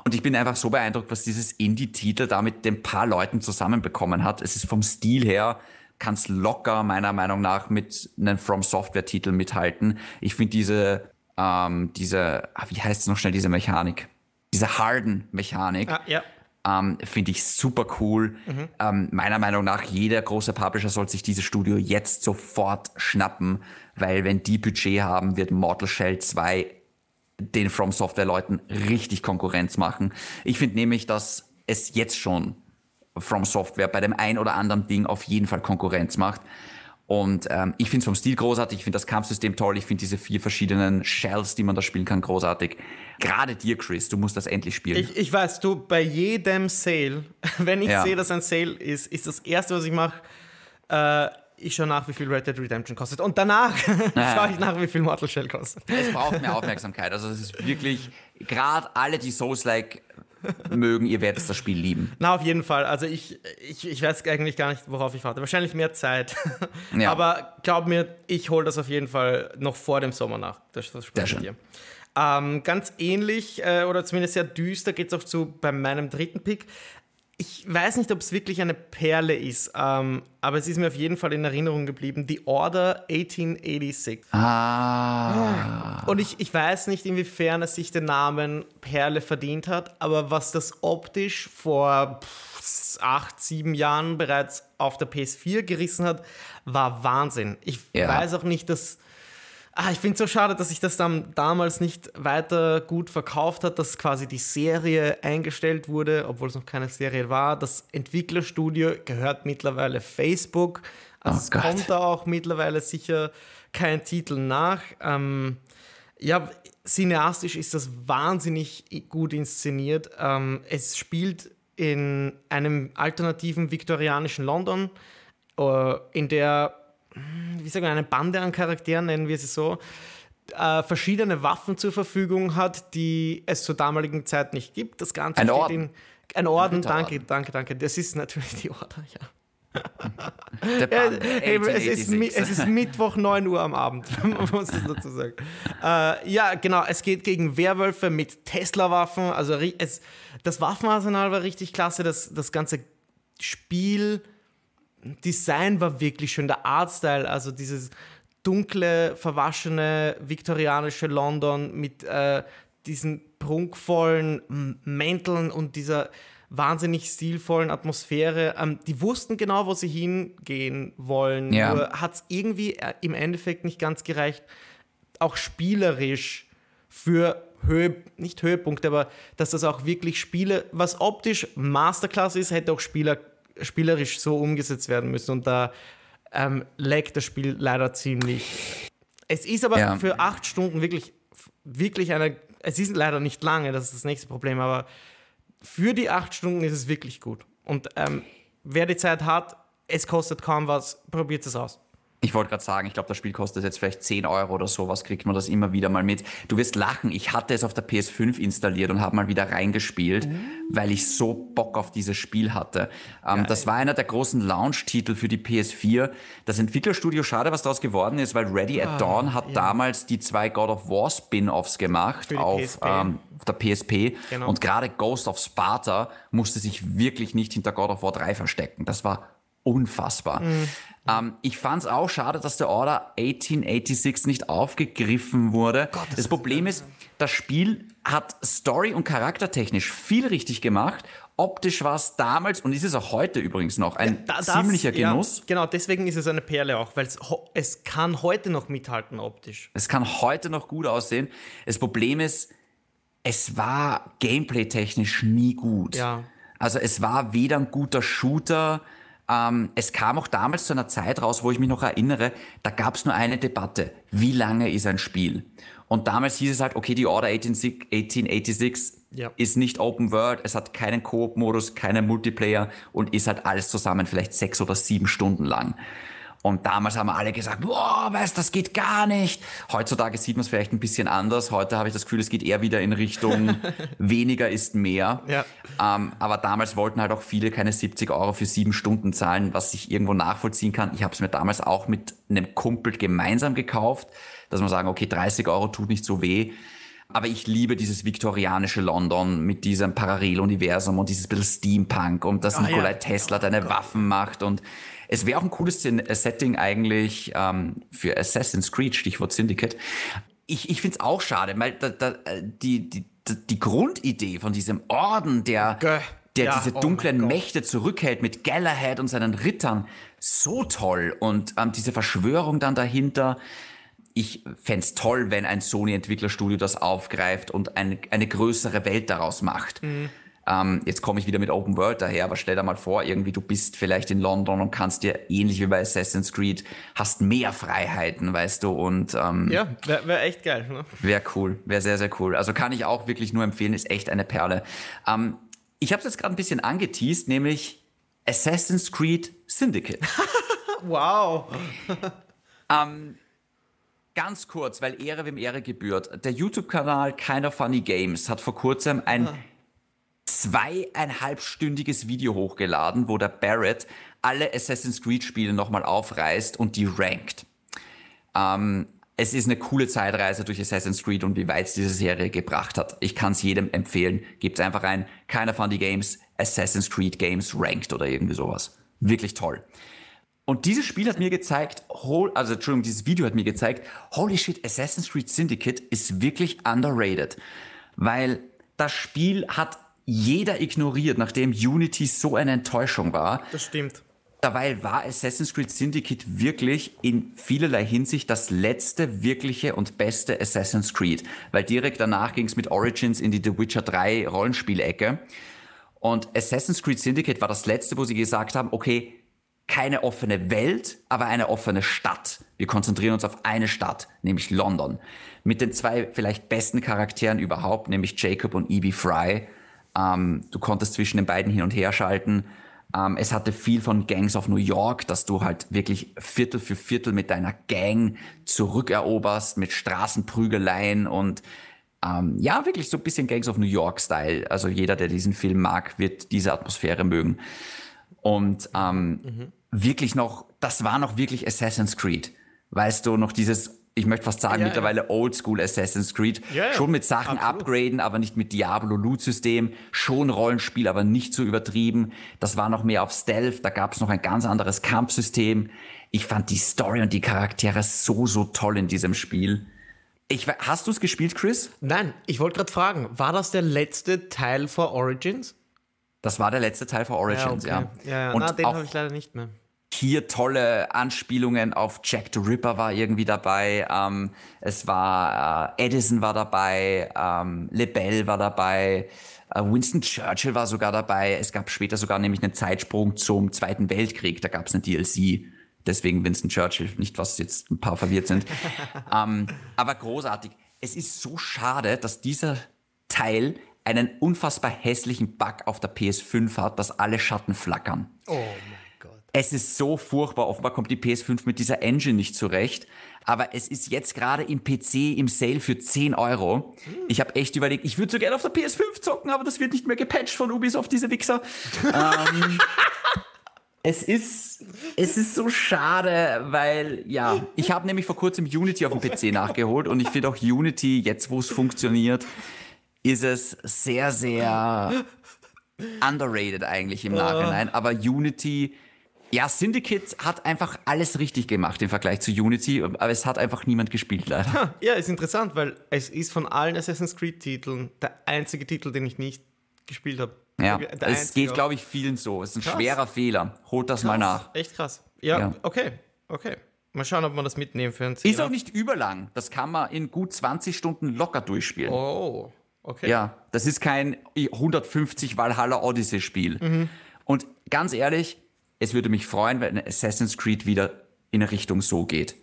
Und ich bin einfach so beeindruckt, was dieses Indie-Titel da mit den paar Leuten zusammenbekommen hat. Es ist vom Stil her, kann es locker meiner Meinung nach mit einem From Software-Titel mithalten. Ich finde diese, ähm, diese, ah, wie heißt es noch schnell, diese Mechanik? Diese Harden-Mechanik. Ah, ja ähm, Finde ich super cool. Mhm. Ähm, meiner Meinung nach, jeder große Publisher soll sich dieses Studio jetzt sofort schnappen, weil wenn die Budget haben, wird Mortal Shell 2 den From Software Leuten richtig Konkurrenz machen. Ich finde nämlich, dass es jetzt schon From Software bei dem ein oder anderen Ding auf jeden Fall Konkurrenz macht. Und ähm, ich finde es vom Stil großartig, ich finde das Kampfsystem toll, ich finde diese vier verschiedenen Shells, die man da spielen kann, großartig. Gerade dir, Chris, du musst das endlich spielen. Ich, ich weiß, du, bei jedem Sale, wenn ich ja. sehe, dass ein Sale ist, ist das Erste, was ich mache, äh, ich schaue nach, wie viel Red Dead Redemption kostet. Und danach schaue ich nach, wie viel Mortal Shell kostet. Es braucht mehr Aufmerksamkeit. Also es ist wirklich, gerade alle, die Souls-like mögen, ihr werdet das Spiel lieben. Na, auf jeden Fall. Also ich, ich, ich weiß eigentlich gar nicht, worauf ich warte. Wahrscheinlich mehr Zeit. Ja. Aber glaub mir, ich hole das auf jeden Fall noch vor dem Sommer nach. Das, das Spiel dir. Ähm, ganz ähnlich äh, oder zumindest sehr düster geht es auch zu bei meinem dritten Pick ich weiß nicht, ob es wirklich eine Perle ist, ähm, aber es ist mir auf jeden Fall in Erinnerung geblieben. The Order 1886. Ah. Und ich, ich weiß nicht, inwiefern es sich den Namen Perle verdient hat, aber was das optisch vor acht, sieben Jahren bereits auf der PS4 gerissen hat, war Wahnsinn. Ich ja. weiß auch nicht, dass Ah, ich finde es so schade, dass sich das dann damals nicht weiter gut verkauft hat, dass quasi die Serie eingestellt wurde, obwohl es noch keine Serie war. Das Entwicklerstudio gehört mittlerweile Facebook. Also oh es Gott. kommt da auch mittlerweile sicher kein Titel nach. Ähm, ja, cineastisch ist das wahnsinnig gut inszeniert. Ähm, es spielt in einem alternativen viktorianischen London, äh, in der wie sagen wir, eine Bande an Charakteren, nennen wir sie so, äh, verschiedene Waffen zur Verfügung hat, die es zur damaligen Zeit nicht gibt. Das Ganze ein Orden. In, ein Orden, danke, danke, danke. Das ist natürlich die Order, ja. hey, es, ist, es, ist, Mittwoch 9 Uhr am Abend, muss das dazu sagen. Äh, ja, genau, es geht gegen Werwölfe mit Tesla-Waffen. Also es, das Waffenarsenal war richtig klasse, das, das ganze Spiel Design war wirklich schön, der Artstyle, also dieses dunkle, verwaschene, viktorianische London mit äh, diesen prunkvollen Mänteln und dieser wahnsinnig stilvollen Atmosphäre. Ähm, die wussten genau, wo sie hingehen wollen. Ja. Nur hat es irgendwie äh, im Endeffekt nicht ganz gereicht, auch spielerisch für Höhe, nicht Höhepunkte, aber dass das auch wirklich Spiele, was optisch Masterclass ist, hätte auch Spieler spielerisch so umgesetzt werden müssen. Und da ähm, laggt das Spiel leider ziemlich. Es ist aber ja. für acht Stunden wirklich, wirklich eine. Es ist leider nicht lange, das ist das nächste Problem, aber für die acht Stunden ist es wirklich gut. Und ähm, wer die Zeit hat, es kostet kaum was, probiert es aus. Ich wollte gerade sagen, ich glaube, das Spiel kostet jetzt vielleicht 10 Euro oder sowas, kriegt man das immer wieder mal mit. Du wirst lachen, ich hatte es auf der PS5 installiert und habe mal wieder reingespielt, mhm. weil ich so Bock auf dieses Spiel hatte. Ähm, das war einer der großen Launch-Titel für die PS4. Das Entwicklerstudio, schade, was daraus geworden ist, weil Ready ah, at Dawn hat ja. damals die zwei God of War Spin-Offs gemacht auf, ähm, auf, der PSP. Genau. Und gerade Ghost of Sparta musste sich wirklich nicht hinter God of War 3 verstecken. Das war unfassbar. Mhm. Ähm, ich fand es auch schade, dass der Order 1886 nicht aufgegriffen wurde. Gott, das, das Problem ist, das Spiel hat story- und charaktertechnisch viel richtig gemacht. Optisch war es damals und ist es auch heute übrigens noch ein ja, das, ziemlicher Genuss. Ja, genau, deswegen ist es eine Perle auch, weil es kann heute noch mithalten optisch. Es kann heute noch gut aussehen. Das Problem ist, es war gameplay-technisch nie gut. Ja. Also es war weder ein guter Shooter, ähm, es kam auch damals zu einer Zeit raus, wo ich mich noch erinnere, da gab es nur eine Debatte. Wie lange ist ein Spiel? Und damals hieß es halt, okay, die Order 1886 ja. ist nicht Open World, es hat keinen Koop-Modus, keinen Multiplayer und ist halt alles zusammen vielleicht sechs oder sieben Stunden lang. Und damals haben alle gesagt, boah, weißt, das geht gar nicht. Heutzutage sieht man es vielleicht ein bisschen anders. Heute habe ich das Gefühl, es geht eher wieder in Richtung weniger ist mehr. Ja. Ähm, aber damals wollten halt auch viele keine 70 Euro für sieben Stunden zahlen, was ich irgendwo nachvollziehen kann. Ich habe es mir damals auch mit einem Kumpel gemeinsam gekauft, dass man sagen, okay, 30 Euro tut nicht so weh. Aber ich liebe dieses viktorianische London mit diesem Paralleluniversum und dieses bisschen Steampunk und dass oh, Nikolai ja. Tesla deine oh, Waffen macht und es wäre auch ein cooles äh, Setting eigentlich ähm, für Assassin's Creed, Stichwort Syndicate. Ich, ich finde es auch schade, weil da, da, äh, die, die, die Grundidee von diesem Orden, der, der ja, diese oh dunklen oh Mächte zurückhält mit Galahad und seinen Rittern, so toll. Und ähm, diese Verschwörung dann dahinter, ich fände es toll, wenn ein Sony-Entwicklerstudio das aufgreift und ein, eine größere Welt daraus macht. Mhm. Ähm, jetzt komme ich wieder mit Open World daher, aber stell dir mal vor, irgendwie du bist vielleicht in London und kannst dir ähnlich wie bei Assassin's Creed, hast mehr Freiheiten, weißt du, und ähm, Ja, wäre wär echt geil. Ne? Wäre cool, wäre sehr, sehr cool. Also kann ich auch wirklich nur empfehlen, ist echt eine Perle. Ähm, ich habe es jetzt gerade ein bisschen angeteased, nämlich Assassin's Creed Syndicate. wow. ähm, ganz kurz, weil Ehre wem Ehre gebührt. Der YouTube-Kanal Keiner Funny Games hat vor kurzem ein ah zweieinhalbstündiges Video hochgeladen, wo der Barrett alle Assassin's Creed Spiele nochmal aufreißt und die rankt. Ähm, es ist eine coole Zeitreise durch Assassin's Creed und wie weit es diese Serie gebracht hat. Ich kann es jedem empfehlen. Gebt einfach ein, keiner von die Games, Assassin's Creed Games ranked oder irgendwie sowas. Wirklich toll. Und dieses Spiel hat mir gezeigt, also Entschuldigung, dieses Video hat mir gezeigt, holy shit, Assassin's Creed Syndicate ist wirklich underrated. Weil das Spiel hat jeder ignoriert, nachdem Unity so eine Enttäuschung war. Das stimmt. Dabei war Assassin's Creed Syndicate wirklich in vielerlei Hinsicht das letzte wirkliche und beste Assassin's Creed, weil direkt danach ging es mit Origins in die The Witcher 3 Rollenspielecke. Und Assassin's Creed Syndicate war das letzte, wo sie gesagt haben, okay, keine offene Welt, aber eine offene Stadt. Wir konzentrieren uns auf eine Stadt, nämlich London. Mit den zwei vielleicht besten Charakteren überhaupt, nämlich Jacob und Evie Fry ähm, du konntest zwischen den beiden hin und her schalten. Ähm, es hatte viel von Gangs of New York, dass du halt wirklich Viertel für Viertel mit deiner Gang zurückeroberst, mit Straßenprügeleien und ähm, ja, wirklich so ein bisschen Gangs of New York-Style. Also jeder, der diesen Film mag, wird diese Atmosphäre mögen. Und ähm, mhm. wirklich noch, das war noch wirklich Assassin's Creed. Weißt du, noch dieses ich möchte fast sagen, ja, mittlerweile ja. Oldschool Assassin's Creed. Ja, schon mit Sachen Absolut. upgraden, aber nicht mit Diablo-Loot-System. Schon Rollenspiel, aber nicht so übertrieben. Das war noch mehr auf Stealth. Da gab es noch ein ganz anderes Kampfsystem. Ich fand die Story und die Charaktere so, so toll in diesem Spiel. Ich, hast du es gespielt, Chris? Nein, ich wollte gerade fragen, war das der letzte Teil vor Origins? Das war der letzte Teil vor Origins, ja. Okay. Ja, ja. Und Na, den habe ich leider nicht mehr hier tolle Anspielungen auf Jack the Ripper war irgendwie dabei. Ähm, es war äh, Edison war dabei, ähm, LeBelle war dabei, äh, Winston Churchill war sogar dabei. Es gab später sogar nämlich einen Zeitsprung zum Zweiten Weltkrieg. Da gab es eine DLC Deswegen Winston Churchill, nicht was jetzt ein paar verwirrt sind. ähm, aber großartig. Es ist so schade, dass dieser Teil einen unfassbar hässlichen Bug auf der PS5 hat, dass alle Schatten flackern. Oh. Es ist so furchtbar. Offenbar kommt die PS5 mit dieser Engine nicht zurecht. Aber es ist jetzt gerade im PC im Sale für 10 Euro. Ich habe echt überlegt, ich würde so gerne auf der PS5 zocken, aber das wird nicht mehr gepatcht von Ubisoft, diese Wichser. ähm, es ist, es ist so schade, weil, ja, ich habe nämlich vor kurzem Unity auf dem PC nachgeholt und ich finde auch Unity, jetzt wo es funktioniert, ist es sehr, sehr underrated eigentlich im Nachhinein. Aber Unity, ja, Syndicate hat einfach alles richtig gemacht im Vergleich zu Unity, aber es hat einfach niemand gespielt leider. Ja, ist interessant, weil es ist von allen Assassin's Creed-Titeln der einzige Titel, den ich nicht gespielt habe. Ja, es geht, glaube ich, vielen so. Es ist ein krass. schwerer Fehler. Holt das krass. mal nach. Echt krass. Ja, ja, okay, okay. Mal schauen, ob man das mitnehmen für einen Zehner. Ist auch nicht überlang. Das kann man in gut 20 Stunden locker durchspielen. Oh, okay. Ja, das ist kein 150 Valhalla Odyssey Spiel. Mhm. Und ganz ehrlich, es würde mich freuen, wenn Assassin's Creed wieder in Richtung so geht.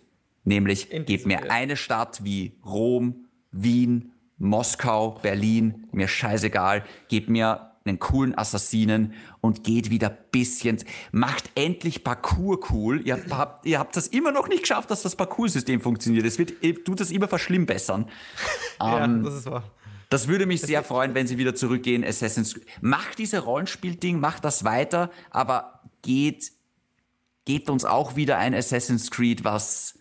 Nämlich, gebt mir Welt. eine Stadt wie Rom, Wien, Moskau, Berlin, mir scheißegal, gebt mir einen coolen Assassinen und geht wieder bisschen, macht endlich Parcours cool. Ihr habt, ihr habt das immer noch nicht geschafft, dass das Parcours-System funktioniert. Es wird, tut das immer verschlimmbessern. ja, um, ähm, das ist wahr. Das würde mich sehr freuen, wenn sie wieder zurückgehen. Assassin's Creed. Macht diese Rollenspiel-Ding, macht das weiter, aber geht, geht uns auch wieder ein Assassin's Creed, was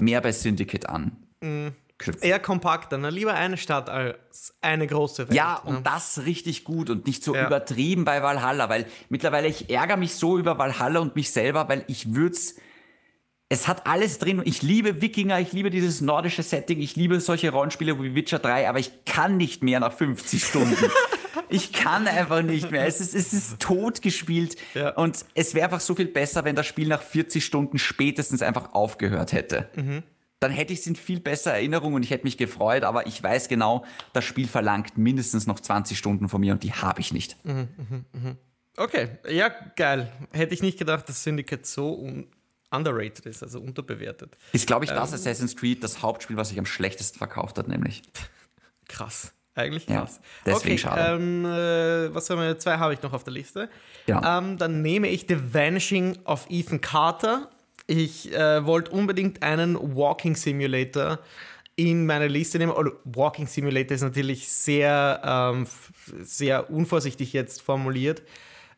mehr bei Syndicate an. Mhm eher kompakter, ne? lieber eine Stadt als eine große Welt. Ja, ne? und das richtig gut und nicht so ja. übertrieben bei Valhalla, weil mittlerweile ich ärgere mich so über Valhalla und mich selber, weil ich würde es hat alles drin. Ich liebe Wikinger, ich liebe dieses nordische Setting, ich liebe solche Rollenspiele wie Witcher 3, aber ich kann nicht mehr nach 50 Stunden. ich kann einfach nicht mehr. Es ist, es ist tot gespielt ja. und es wäre einfach so viel besser, wenn das Spiel nach 40 Stunden spätestens einfach aufgehört hätte. Mhm dann hätte ich es in viel besser Erinnerung und ich hätte mich gefreut, aber ich weiß genau, das Spiel verlangt mindestens noch 20 Stunden von mir und die habe ich nicht. Mhm, mh, mh. Okay, ja, geil. Hätte ich nicht gedacht, dass Syndicate so underrated ist, also unterbewertet. Ist, glaube ich, das ähm, Assassin's Creed das Hauptspiel, was sich am schlechtesten verkauft hat, nämlich. Krass. Eigentlich krass. Ja, deswegen okay, schade. Ähm, äh, was haben wir? Zwei habe ich noch auf der Liste. Ja. Ähm, dann nehme ich The Vanishing of Ethan Carter ich äh, wollte unbedingt einen Walking Simulator in meine Liste nehmen. Oder Walking Simulator ist natürlich sehr, ähm, sehr unvorsichtig jetzt formuliert,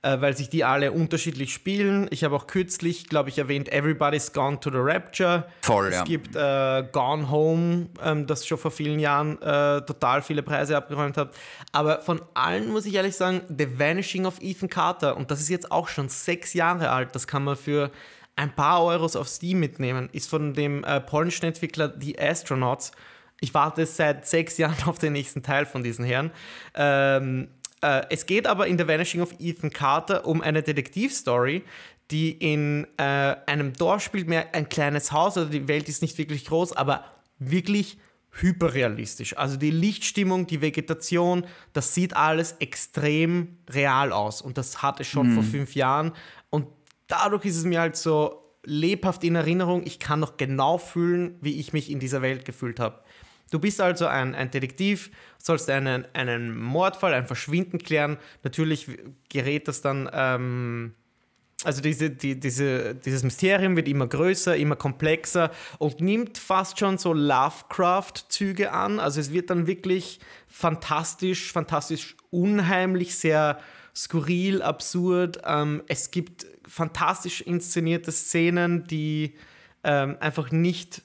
äh, weil sich die alle unterschiedlich spielen. Ich habe auch kürzlich, glaube ich, erwähnt, Everybody's Gone to the Rapture. Voll, es ja. Es gibt äh, Gone Home, ähm, das schon vor vielen Jahren äh, total viele Preise abgeräumt hat. Aber von allen muss ich ehrlich sagen, The Vanishing of Ethan Carter, und das ist jetzt auch schon sechs Jahre alt, das kann man für ein paar Euros auf Steam mitnehmen, ist von dem äh, polnischen Entwickler The Astronauts. Ich warte seit sechs Jahren auf den nächsten Teil von diesen Herren. Ähm, äh, es geht aber in The Vanishing of Ethan Carter um eine Detektivstory, die in äh, einem Dorf spielt, mehr ein kleines Haus, also die Welt ist nicht wirklich groß, aber wirklich hyperrealistisch. Also die Lichtstimmung, die Vegetation, das sieht alles extrem real aus. Und das hatte es schon mhm. vor fünf Jahren. Und dadurch ist es mir halt so lebhaft in Erinnerung. Ich kann noch genau fühlen, wie ich mich in dieser Welt gefühlt habe. Du bist also ein, ein Detektiv, sollst einen, einen Mordfall, ein Verschwinden klären. Natürlich gerät das dann, ähm, also diese, die, diese, dieses Mysterium wird immer größer, immer komplexer und nimmt fast schon so Lovecraft-Züge an. Also es wird dann wirklich fantastisch, fantastisch unheimlich, sehr skurril, absurd. Ähm, es gibt fantastisch inszenierte Szenen, die ähm, einfach nicht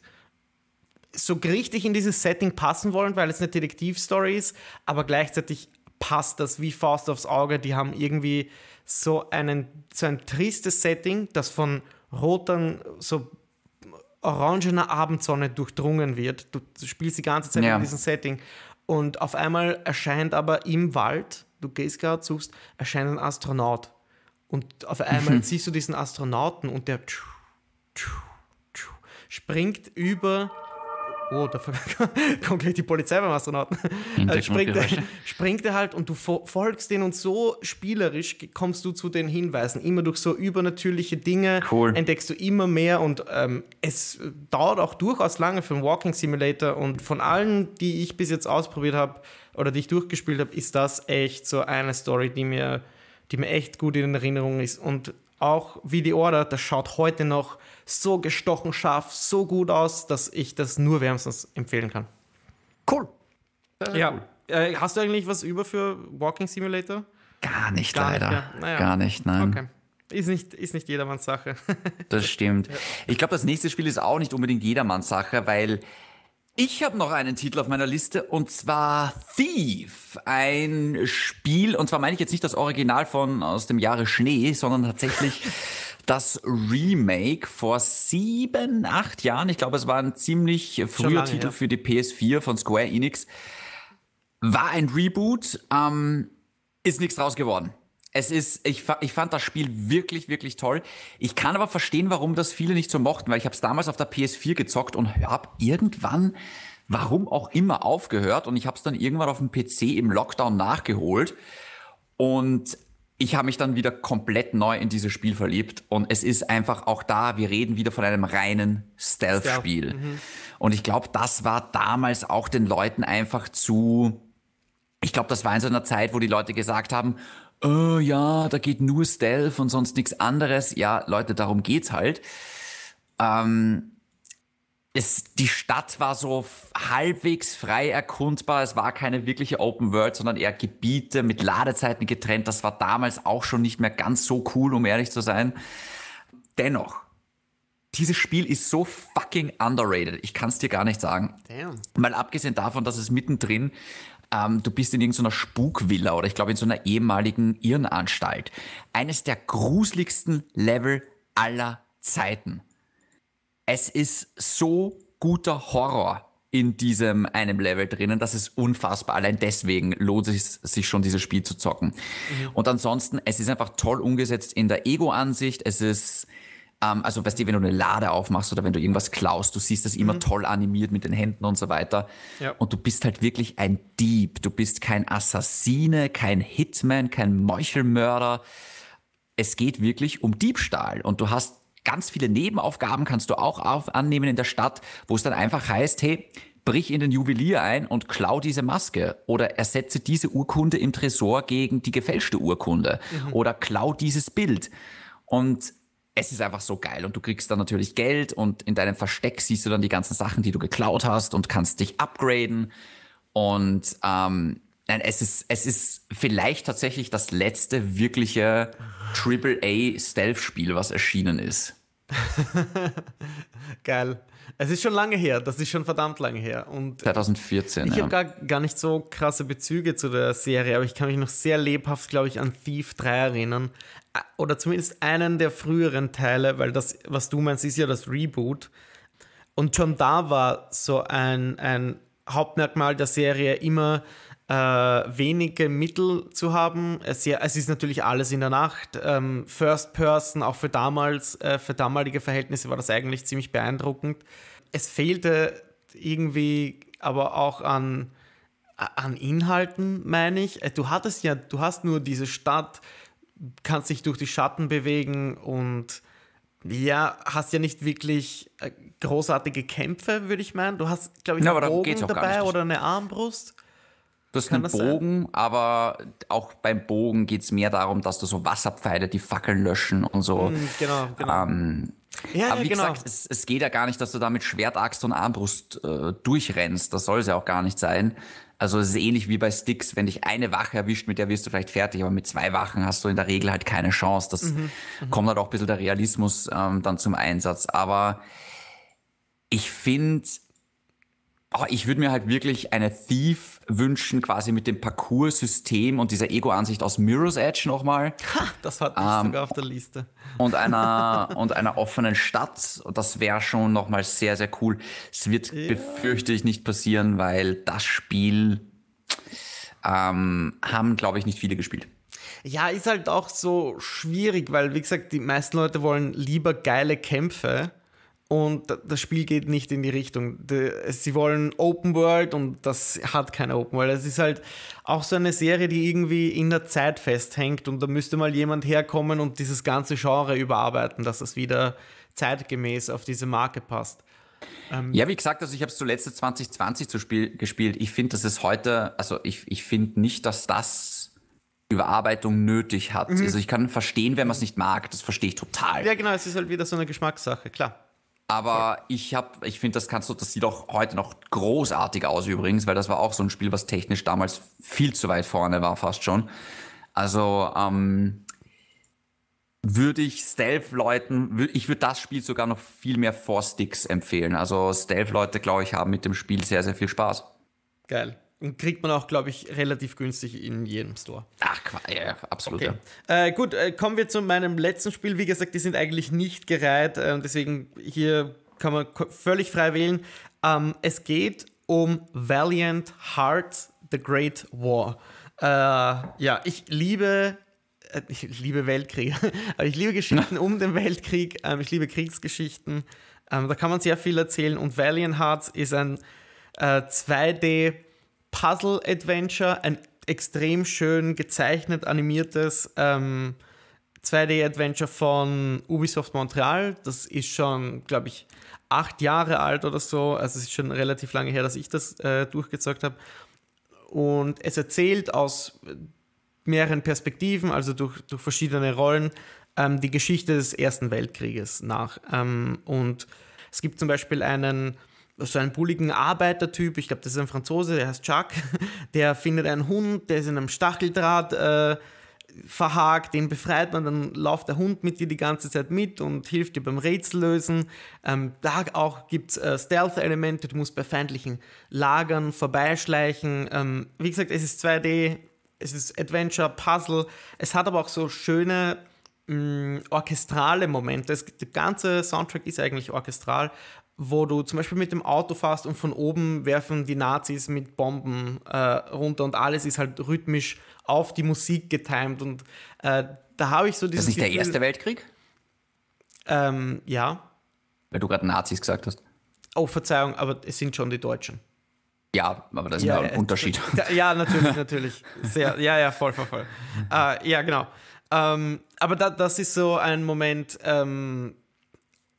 so richtig in dieses Setting passen wollen, weil es eine Detektivstory ist, aber gleichzeitig passt das wie Faust aufs Auge. Die haben irgendwie so, einen, so ein tristes Setting, das von roten, so orangener Abendsonne durchdrungen wird. Du spielst die ganze Zeit ja. in diesem Setting und auf einmal erscheint aber im Wald, du gehst gerade, suchst, erscheint ein Astronaut und auf einmal mhm. siehst du diesen Astronauten und der springt über oh, da kommt gleich die Polizei beim Astronauten. Also springt, er, springt er halt und du folgst denen und so spielerisch kommst du zu den Hinweisen. Immer durch so übernatürliche Dinge cool. entdeckst du immer mehr und ähm, es dauert auch durchaus lange für einen Walking Simulator und von allen, die ich bis jetzt ausprobiert habe oder die ich durchgespielt habe, ist das echt so eine Story, die mir, die mir echt gut in Erinnerung ist und auch wie die Order, das schaut heute noch so gestochen scharf, so gut aus, dass ich das nur wärmstens empfehlen kann. Cool. Äh, ja. Cool. Äh, hast du eigentlich was über für Walking Simulator? Gar nicht, Gar leider. Nicht, ja. naja. Gar nicht, nein. Okay. Ist nicht, ist nicht jedermanns Sache. das stimmt. Ich glaube, das nächste Spiel ist auch nicht unbedingt jedermanns Sache, weil ich habe noch einen Titel auf meiner Liste und zwar Thief. Ein Spiel, und zwar meine ich jetzt nicht das Original von aus dem Jahre Schnee, sondern tatsächlich das Remake vor sieben, acht Jahren. Ich glaube, es war ein ziemlich früher lange, Titel ja. für die PS4 von Square Enix. War ein Reboot, ähm, ist nichts draus geworden. Es ist, ich, ich fand das Spiel wirklich, wirklich toll. Ich kann aber verstehen, warum das viele nicht so mochten, weil ich habe es damals auf der PS4 gezockt und habe irgendwann, warum auch immer, aufgehört und ich habe es dann irgendwann auf dem PC im Lockdown nachgeholt und ich habe mich dann wieder komplett neu in dieses Spiel verliebt und es ist einfach auch da, wir reden wieder von einem reinen Stealth-Spiel. Stealth. Mhm. Und ich glaube, das war damals auch den Leuten einfach zu, ich glaube, das war in so einer Zeit, wo die Leute gesagt haben, oh ja, da geht nur Stealth und sonst nichts anderes. Ja, Leute, darum geht's halt. Ähm, es, die Stadt war so halbwegs frei erkundbar. Es war keine wirkliche Open World, sondern eher Gebiete mit Ladezeiten getrennt. Das war damals auch schon nicht mehr ganz so cool, um ehrlich zu sein. Dennoch, dieses Spiel ist so fucking underrated. Ich kann es dir gar nicht sagen. Damn. Mal abgesehen davon, dass es mittendrin ähm, du bist in irgendeiner Spukvilla oder ich glaube in so einer ehemaligen Irrenanstalt. Eines der gruseligsten Level aller Zeiten. Es ist so guter Horror in diesem einem Level drinnen, das ist unfassbar. Allein deswegen lohnt es sich schon, dieses Spiel zu zocken. Mhm. Und ansonsten, es ist einfach toll umgesetzt in der Ego-Ansicht. Es ist ähm, also, weißt du, wenn du eine Lade aufmachst oder wenn du irgendwas klaust, du siehst das immer mhm. toll animiert mit den Händen und so weiter. Ja. Und du bist halt wirklich ein Dieb. Du bist kein Assassine, kein Hitman, kein Meuchelmörder. Es geht wirklich um Diebstahl. Und du hast ganz viele Nebenaufgaben, kannst du auch auf, annehmen in der Stadt, wo es dann einfach heißt, hey, brich in den Juwelier ein und klau diese Maske oder ersetze diese Urkunde im Tresor gegen die gefälschte Urkunde mhm. oder klau dieses Bild. Und es ist einfach so geil und du kriegst dann natürlich Geld und in deinem Versteck siehst du dann die ganzen Sachen, die du geklaut hast und kannst dich upgraden und ähm, es ist, es ist vielleicht tatsächlich das letzte wirkliche AAA Stealth-Spiel, was erschienen ist. Geil. Es ist schon lange her, das ist schon verdammt lange her. Und 2014. Ich ja. habe gar, gar nicht so krasse Bezüge zu der Serie, aber ich kann mich noch sehr lebhaft, glaube ich, an Thief 3 erinnern. Oder zumindest einen der früheren Teile, weil das, was du meinst, ist ja das Reboot. Und schon da war so ein, ein Hauptmerkmal der Serie immer äh, wenige Mittel zu haben. Es, es, ist natürlich alles in der Nacht. Ähm, First Person, auch für damals, äh, für damalige Verhältnisse war das eigentlich ziemlich beeindruckend. Es fehlte irgendwie aber auch an, an Inhalten, meine ich. Äh, du hattest ja, du hast nur diese Stadt, kannst dich durch die Schatten bewegen und ja, hast ja nicht wirklich äh, großartige Kämpfe, würde ich meinen. Du hast, glaube ich, einen Bogen dabei oder eine Armbrust. Du hast einen Bogen, sein? aber auch beim Bogen geht es mehr darum, dass du so Wasserpfeile, die Fackeln löschen und so. Mm, genau, genau. Ähm, ja, aber wie genau. gesagt, es, es, geht ja gar nicht, dass du da mit Schwert, Axt und Armbrust äh, durchrennst. Das soll es ja auch gar nicht sein. Also es ist ähnlich wie bei Sticks, wenn dich eine Wache erwischt, mit der wirst du vielleicht fertig, aber mit zwei Wachen hast du in der Regel halt keine Chance. Das mhm, mhm. kommt halt auch ein bisschen der Realismus ähm, dann zum Einsatz. Aber ich finde, Oh, ich würde mir halt wirklich eine Thief wünschen, quasi mit dem Parcours-System und dieser Ego-Ansicht aus Mirror's Edge nochmal. Ha, das hat ich ähm, sogar auf der Liste. Und einer, und einer offenen Stadt. Das wäre schon nochmal sehr, sehr cool. Es wird, ja. befürchte ich, nicht passieren, weil das Spiel ähm, haben, glaube ich, nicht viele gespielt. Ja, ist halt auch so schwierig, weil, wie gesagt, die meisten Leute wollen lieber geile Kämpfe und das Spiel geht nicht in die Richtung. Sie wollen Open World und das hat keine Open World. Es ist halt auch so eine Serie, die irgendwie in der Zeit festhängt und da müsste mal jemand herkommen und dieses ganze Genre überarbeiten, dass es wieder zeitgemäß auf diese Marke passt. Ähm ja, wie gesagt, also ich habe es zuletzt 2020 zu Spiel gespielt. Ich finde, dass es heute, also ich, ich finde nicht, dass das Überarbeitung nötig hat. Mhm. Also ich kann verstehen, wenn man es nicht mag, das verstehe ich total. Ja, genau, es ist halt wieder so eine Geschmackssache, klar. Aber ich habe, ich finde, das kannst du, das sieht auch heute noch großartig aus übrigens, weil das war auch so ein Spiel, was technisch damals viel zu weit vorne war, fast schon. Also ähm, würde ich Stealth-Leuten, ich würde das Spiel sogar noch viel mehr vor Sticks empfehlen. Also Stealth-Leute, glaube ich, haben mit dem Spiel sehr, sehr viel Spaß. Geil. Und kriegt man auch, glaube ich, relativ günstig in jedem Store. Ach, ja, absolut. Okay. Ja. Äh, gut, äh, kommen wir zu meinem letzten Spiel. Wie gesagt, die sind eigentlich nicht gereiht. Äh, deswegen hier kann man völlig frei wählen. Ähm, es geht um Valiant Hearts, The Great War. Äh, ja, ich liebe äh, ich liebe Weltkrieg, aber ich liebe Geschichten um den Weltkrieg, ähm, ich liebe Kriegsgeschichten. Ähm, da kann man sehr viel erzählen und Valiant Hearts ist ein äh, 2D Puzzle-Adventure, ein extrem schön gezeichnet, animiertes ähm, 2D-Adventure von Ubisoft Montreal. Das ist schon, glaube ich, acht Jahre alt oder so. Also es ist schon relativ lange her, dass ich das äh, durchgezockt habe. Und es erzählt aus mehreren Perspektiven, also durch, durch verschiedene Rollen, ähm, die Geschichte des Ersten Weltkrieges nach. Ähm, und es gibt zum Beispiel einen so einen bulligen Arbeitertyp, ich glaube, das ist ein Franzose, der heißt Chuck, der findet einen Hund, der ist in einem Stacheldraht äh, verhakt, den befreit man, dann läuft der Hund mit dir die ganze Zeit mit und hilft dir beim Rätsellösen. Ähm, da auch gibt es äh, Stealth-Elemente, du musst bei feindlichen Lagern vorbeischleichen. Ähm, wie gesagt, es ist 2D, es ist Adventure, Puzzle, es hat aber auch so schöne mm, orchestrale Momente. Der ganze Soundtrack ist eigentlich orchestral wo du zum Beispiel mit dem Auto fährst und von oben werfen die Nazis mit Bomben äh, runter und alles ist halt rhythmisch auf die Musik getimt und äh, da habe ich so dieses. Das ist nicht Gefühl, der Erste Weltkrieg? Ähm, ja. Weil du gerade Nazis gesagt hast. Oh, Verzeihung, aber es sind schon die Deutschen. Ja, aber das ist ja, ein äh, Unterschied. Ja, natürlich, natürlich. Sehr, ja, ja, voll, voll, voll. äh, ja, genau. Ähm, aber da, das ist so ein Moment, ähm,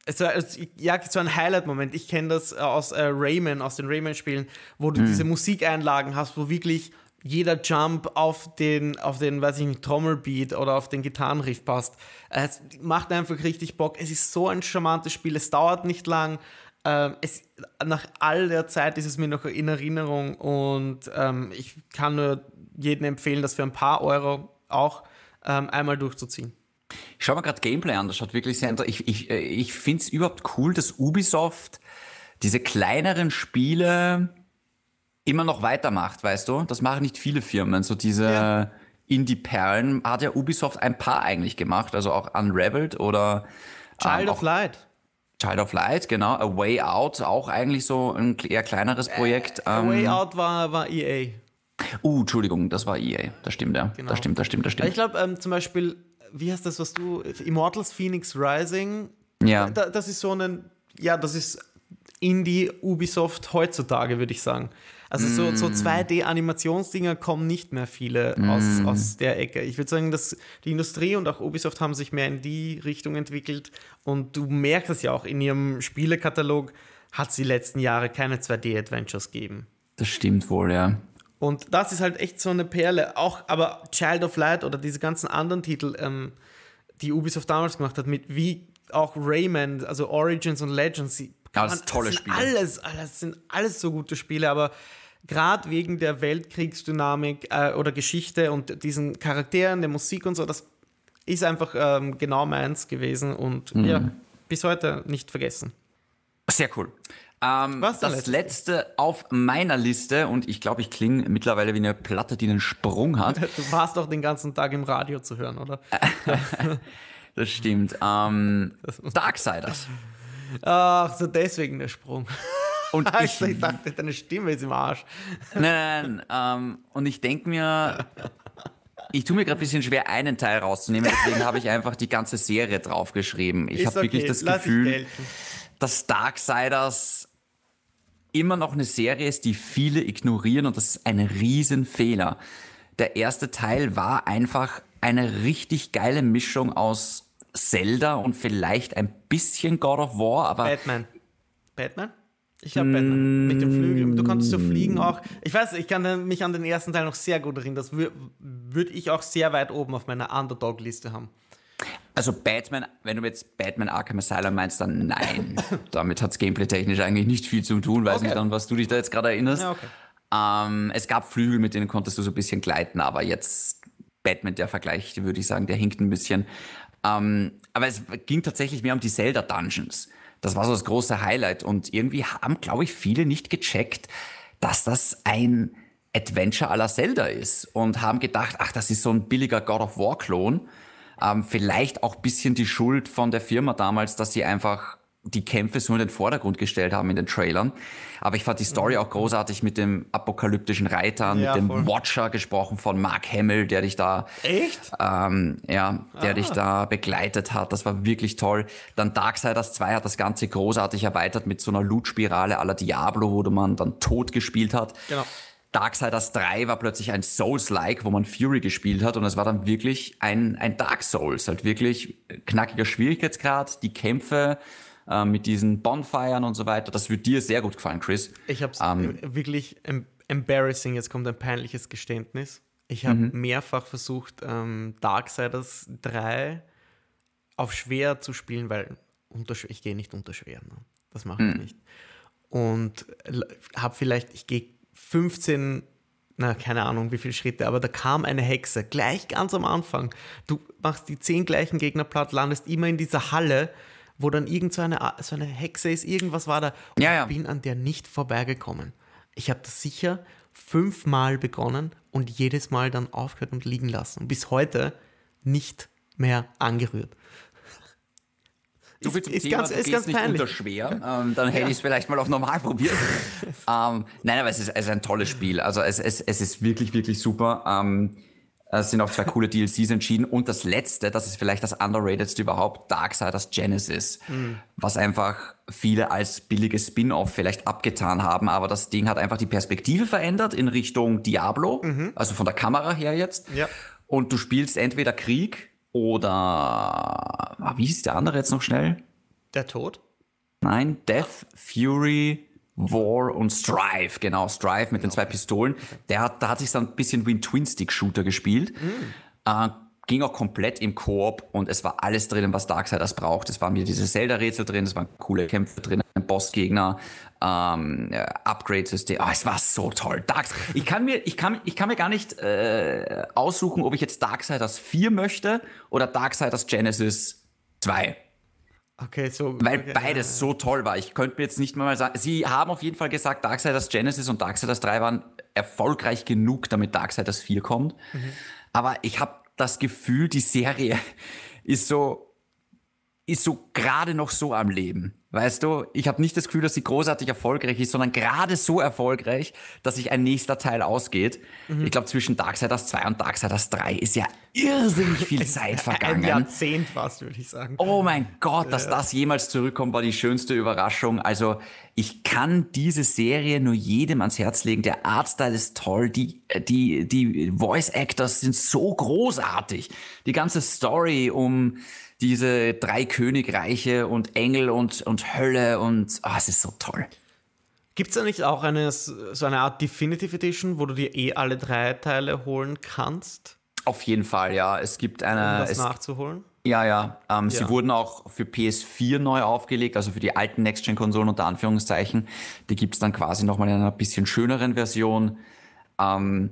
es war, es, ja, so ein Highlight-Moment. Ich kenne das aus äh, Rayman, aus den Rayman-Spielen, wo du mhm. diese Musikeinlagen hast, wo wirklich jeder Jump auf den, auf den, weiß ich nicht, Trommelbeat oder auf den Gitarrenriff passt. Es macht einfach richtig Bock. Es ist so ein charmantes Spiel. Es dauert nicht lang. Ähm, es, nach all der Zeit ist es mir noch in Erinnerung und ähm, ich kann nur jedem empfehlen, das für ein paar Euro auch ähm, einmal durchzuziehen. Ich schaue mir gerade Gameplay an, das schaut wirklich sehr interessant. Ich, ich, äh, ich finde es überhaupt cool, dass Ubisoft diese kleineren Spiele immer noch weitermacht, weißt du? Das machen nicht viele Firmen. So diese ja. Indie-Perlen hat ja Ubisoft ein paar eigentlich gemacht, also auch Unraveled oder Child ähm, of Light. Child of Light, genau. A Way Out, auch eigentlich so ein eher kleineres Projekt. Äh, A ähm, Way Out war, war EA. Uh, Entschuldigung, das war EA. Das stimmt, ja. Genau. Das stimmt, das stimmt, das stimmt. Ich glaube, ähm, zum Beispiel wie heißt das, was du, Immortals Phoenix Rising? Ja. Da, das ist so ein, ja, das ist Indie Ubisoft heutzutage, würde ich sagen. Also mm. so, so 2D-Animationsdinger kommen nicht mehr viele mm. aus, aus der Ecke. Ich würde sagen, dass die Industrie und auch Ubisoft haben sich mehr in die Richtung entwickelt. Und du merkst es ja auch in ihrem Spielekatalog, hat es die letzten Jahre keine 2D-Adventures gegeben. Das stimmt wohl, ja. Und das ist halt echt so eine Perle. Auch, aber Child of Light oder diese ganzen anderen Titel, ähm, die Ubisoft damals gemacht hat, mit wie auch Rayman, also Origins und Legends. ja, das sind tolle das sind Spiele. Alles, alles sind alles so gute Spiele, aber gerade wegen der Weltkriegsdynamik äh, oder Geschichte und diesen Charakteren, der Musik und so, das ist einfach ähm, genau meins gewesen und mhm. ja, bis heute nicht vergessen. Sehr cool. Ähm, Was das letzte? letzte auf meiner Liste, und ich glaube, ich klinge mittlerweile wie eine Platte, die einen Sprung hat. Du warst doch den ganzen Tag im Radio zu hören, oder? das stimmt. Ähm, Darksiders. Ach, so deswegen der Sprung. Und ich, ich dachte, deine Stimme ist im Arsch. Nein, nein, nein. Ähm, und ich denke mir, ich tue mir gerade ein bisschen schwer, einen Teil rauszunehmen, deswegen habe ich einfach die ganze Serie draufgeschrieben. Ich habe okay, wirklich das Gefühl dass Darksiders immer noch eine Serie ist, die viele ignorieren und das ist ein Riesenfehler. Der erste Teil war einfach eine richtig geile Mischung aus Zelda und vielleicht ein bisschen God of War, aber. Batman. Batman? Ich habe Batman. Mit dem Flügel. Du konntest so fliegen auch. Ich weiß, ich kann mich an den ersten Teil noch sehr gut erinnern. Das würde ich auch sehr weit oben auf meiner Underdog-Liste haben. Also Batman, wenn du jetzt Batman Arkham Asylum meinst, dann nein. Damit hat es gameplay-technisch eigentlich nicht viel zu tun. Weiß okay. nicht, an was du dich da jetzt gerade erinnerst. Ja, okay. ähm, es gab Flügel, mit denen konntest du so ein bisschen gleiten, aber jetzt Batman, der Vergleich, würde ich sagen, der hinkt ein bisschen. Ähm, aber es ging tatsächlich mehr um die Zelda Dungeons. Das war so das große Highlight. Und irgendwie haben, glaube ich, viele nicht gecheckt, dass das ein Adventure à la Zelda ist und haben gedacht, ach, das ist so ein billiger God of War-Klon. Ähm, vielleicht auch bisschen die Schuld von der Firma damals, dass sie einfach die Kämpfe so in den Vordergrund gestellt haben in den Trailern. Aber ich fand die Story mhm. auch großartig mit dem apokalyptischen Reiter, ja, mit dem voll. Watcher gesprochen von Mark Hamill, der dich da, echt, ähm, ja, der ah. dich da begleitet hat. Das war wirklich toll. Dann Darksiders 2 hat das Ganze großartig erweitert mit so einer Loot-Spirale aller Diablo, wo man dann tot gespielt hat. Genau. Darksiders 3 war plötzlich ein Souls-like, wo man Fury gespielt hat und es war dann wirklich ein, ein Dark Souls, halt wirklich knackiger Schwierigkeitsgrad, die Kämpfe äh, mit diesen Bonfiren und so weiter. Das wird dir sehr gut gefallen, Chris. Ich habe es ähm, wirklich em embarrassing, jetzt kommt ein peinliches Geständnis. Ich habe mhm. mehrfach versucht, ähm, Darksiders 3 auf schwer zu spielen, weil ich gehe nicht unter schwer. Ne? Das mache ich mhm. nicht. Und habe vielleicht, ich gehe 15 na, keine Ahnung, wie viele Schritte, aber da kam eine Hexe, gleich ganz am Anfang. Du machst die zehn gleichen Gegner platt, landest immer in dieser Halle wo dann irgend so eine, so eine Hexe ist, irgendwas war da. Und ja, ja. ich bin an der nicht vorbeigekommen. Ich habe das sicher fünfmal begonnen und jedes Mal dann aufgehört und liegen lassen. Und bis heute nicht mehr angerührt. So viel zum ist, Thema, ganz, du ist ganz nicht peinlich. unter schwer. Ähm, dann hätte ja. ich es vielleicht mal auf normal probiert. ähm, nein, aber es ist, es ist, ein tolles Spiel. Also es, es, es ist wirklich, wirklich super. Ähm, es sind auch zwei coole DLCs entschieden. Und das letzte, das ist vielleicht das underratedste überhaupt, Darksiders Genesis. Mhm. Was einfach viele als billiges Spin-off vielleicht abgetan haben. Aber das Ding hat einfach die Perspektive verändert in Richtung Diablo. Mhm. Also von der Kamera her jetzt. Ja. Und du spielst entweder Krieg oder, ah, wie hieß der andere jetzt noch schnell? Der Tod? Nein, Death, Fury, war und Strive, genau, Strive mit den zwei Pistolen. Der hat, da hat sich so ein bisschen wie ein Twin-Stick-Shooter gespielt. Mhm. Äh, ging auch komplett im Koop und es war alles drin, was Darksiders braucht. Es waren wieder diese Zelda-Rätsel drin, es waren coole Kämpfe drin, Bossgegner, ähm, Upgrade-System. Oh, es war so toll. Darks ich, kann mir, ich, kann, ich kann mir gar nicht äh, aussuchen, ob ich jetzt Darksiders 4 möchte oder Darksiders Genesis 2. Okay, so. Weil okay, beides ja, so toll war. Ich könnte mir jetzt nicht mal sagen. Sie haben auf jeden Fall gesagt, Darksiders Genesis und Darksiders 3 waren erfolgreich genug, damit Darksiders 4 kommt. Mhm. Aber ich habe das Gefühl, die Serie ist so, ist so gerade noch so am Leben. Weißt du, ich habe nicht das Gefühl, dass sie großartig erfolgreich ist, sondern gerade so erfolgreich, dass sich ein nächster Teil ausgeht. Mhm. Ich glaube, zwischen Darksiders 2 und Darksiders 3 ist ja irrsinnig viel Zeit vergangen. Ein Jahrzehnt fast, würde ich sagen. Oh mein Gott, dass ja. das jemals zurückkommt, war die schönste Überraschung. Also ich kann diese Serie nur jedem ans Herz legen. Der Artstyle ist toll, die, die, die Voice Actors sind so großartig. Die ganze Story um diese drei Königreiche und Engel und, und Hölle und oh, es ist so toll. Gibt es da nicht auch eine, so eine Art Definitive Edition, wo du dir eh alle drei Teile holen kannst? Auf jeden Fall, ja. Es gibt eine. Um das es, nachzuholen? Ja, ja. Ähm, ja. Sie wurden auch für PS4 neu aufgelegt, also für die alten Next-Gen-Konsolen unter Anführungszeichen. Die gibt es dann quasi nochmal in einer bisschen schöneren Version. Ähm,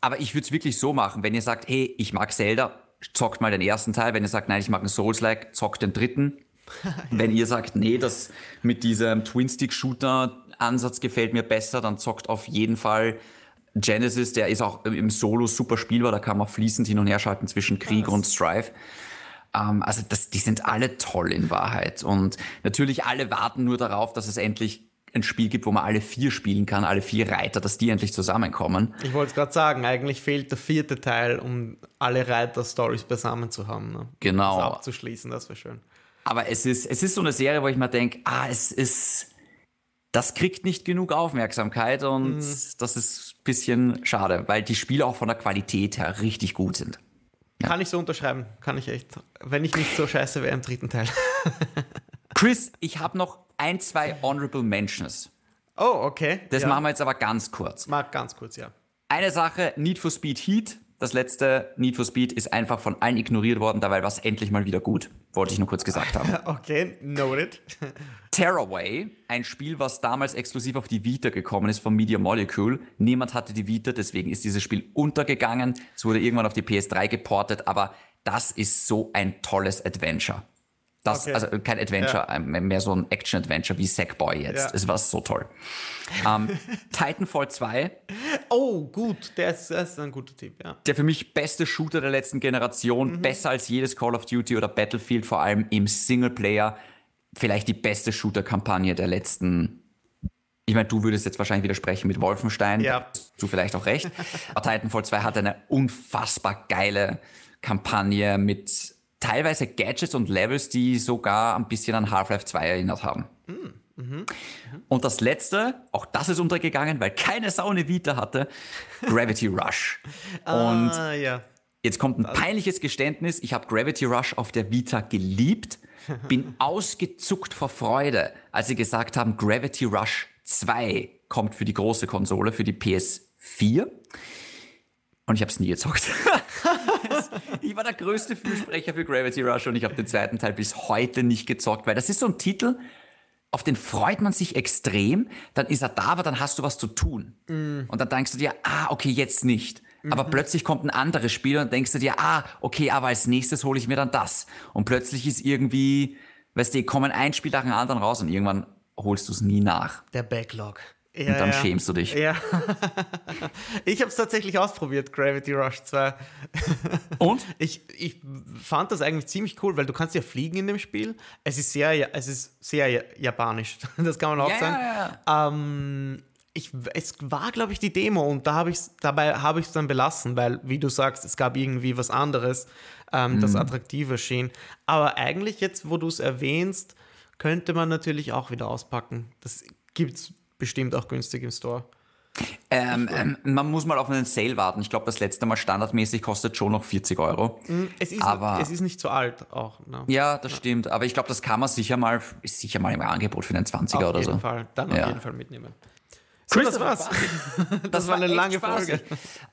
aber ich würde es wirklich so machen, wenn ihr sagt, hey, ich mag Zelda, zockt mal den ersten Teil. Wenn ihr sagt, nein, ich mag einen Souls-like, zockt den dritten. Wenn ihr sagt, nee, das mit diesem Twin-Stick-Shooter-Ansatz gefällt mir besser, dann zockt auf jeden Fall Genesis. Der ist auch im Solo super spielbar. Da kann man fließend hin und her schalten zwischen Krieg Was? und Strive. Ähm, also das, die sind alle toll in Wahrheit. Und natürlich alle warten nur darauf, dass es endlich ein Spiel gibt, wo man alle vier spielen kann, alle vier Reiter, dass die endlich zusammenkommen. Ich wollte es gerade sagen, eigentlich fehlt der vierte Teil, um alle Reiter-Stories beisammen zu haben. Ne? Genau. Das abzuschließen, das wäre schön. Aber es ist, es ist so eine Serie, wo ich mir denke, ah, es ist, das kriegt nicht genug Aufmerksamkeit und mhm. das ist ein bisschen schade, weil die Spiele auch von der Qualität her richtig gut sind. Ja. Kann ich so unterschreiben, kann ich echt, wenn ich nicht so scheiße wäre im dritten Teil. Chris, ich habe noch ein, zwei Honorable Mentions. Oh, okay. Das ja. machen wir jetzt aber ganz kurz. Mag ganz kurz, ja. Eine Sache, Need for Speed Heat. Das letzte Need for Speed ist einfach von allen ignoriert worden, dabei war es endlich mal wieder gut. Wollte ich nur kurz gesagt haben. Okay, noted. Tearaway, ein Spiel, was damals exklusiv auf die Vita gekommen ist von Media Molecule. Niemand hatte die Vita, deswegen ist dieses Spiel untergegangen. Es wurde irgendwann auf die PS3 geportet, aber das ist so ein tolles Adventure. Das, okay. Also kein Adventure, ja. Ähm, mehr so ein Action-Adventure wie Sackboy jetzt. Ja. Es war so toll. ähm, Titanfall 2. Oh, gut, der ist, der ist, ein guter Typ, ja. Der für mich beste Shooter der letzten Generation, mhm. besser als jedes Call of Duty oder Battlefield, vor allem im Singleplayer. Vielleicht die beste Shooter-Kampagne der letzten ich meine, du würdest jetzt wahrscheinlich widersprechen mit Wolfenstein. Ja. Du vielleicht auch recht. Aber Titanfall 2 hat eine unfassbar geile Kampagne mit teilweise Gadgets und Levels, die sogar ein bisschen an Half-Life 2 erinnert haben. Mhm. Mhm. Und das letzte, auch das ist untergegangen, weil keine Sau eine Vita hatte, Gravity Rush. Und ah, ja. jetzt kommt ein peinliches Geständnis, ich habe Gravity Rush auf der Vita geliebt, bin ausgezuckt vor Freude, als sie gesagt haben, Gravity Rush 2 kommt für die große Konsole, für die PS4. Und ich habe es nie gezockt. ich war der größte Fürsprecher für Gravity Rush und ich habe den zweiten Teil bis heute nicht gezockt, weil das ist so ein Titel, auf den freut man sich extrem, dann ist er da, aber dann hast du was zu tun. Mm. Und dann denkst du dir, ah, okay, jetzt nicht. Mhm. Aber plötzlich kommt ein anderes Spiel und denkst du dir, ah, okay, aber als nächstes hole ich mir dann das. Und plötzlich ist irgendwie, weißt du, kommen ein Spiel nach dem anderen raus und irgendwann holst du es nie nach. Der Backlog. Ja, und dann ja. schämst du dich. Ja. ich habe es tatsächlich ausprobiert, Gravity Rush 2. Und? Ich, ich fand das eigentlich ziemlich cool, weil du kannst ja fliegen in dem Spiel. Es ist sehr, es ist sehr japanisch, das kann man auch yeah. sagen. Ähm, ich, es war, glaube ich, die Demo und da hab ich's, dabei habe ich es dann belassen, weil, wie du sagst, es gab irgendwie was anderes, ähm, mhm. das attraktiver schien. Aber eigentlich jetzt, wo du es erwähnst, könnte man natürlich auch wieder auspacken. Das gibt es bestimmt auch günstig im Store. Ähm, ähm, man muss mal auf einen Sale warten. Ich glaube, das letzte Mal standardmäßig kostet schon noch 40 Euro. Mm, es ist, aber, es ist nicht so alt auch. Ne? Ja, das ja. stimmt. Aber ich glaube, das kann man sicher mal, ist sicher mal im Angebot für einen 20er auf oder so. Auf jeden Fall. Dann ja. auf jeden Fall mitnehmen. So, das war's. das, das war eine lange. Folge.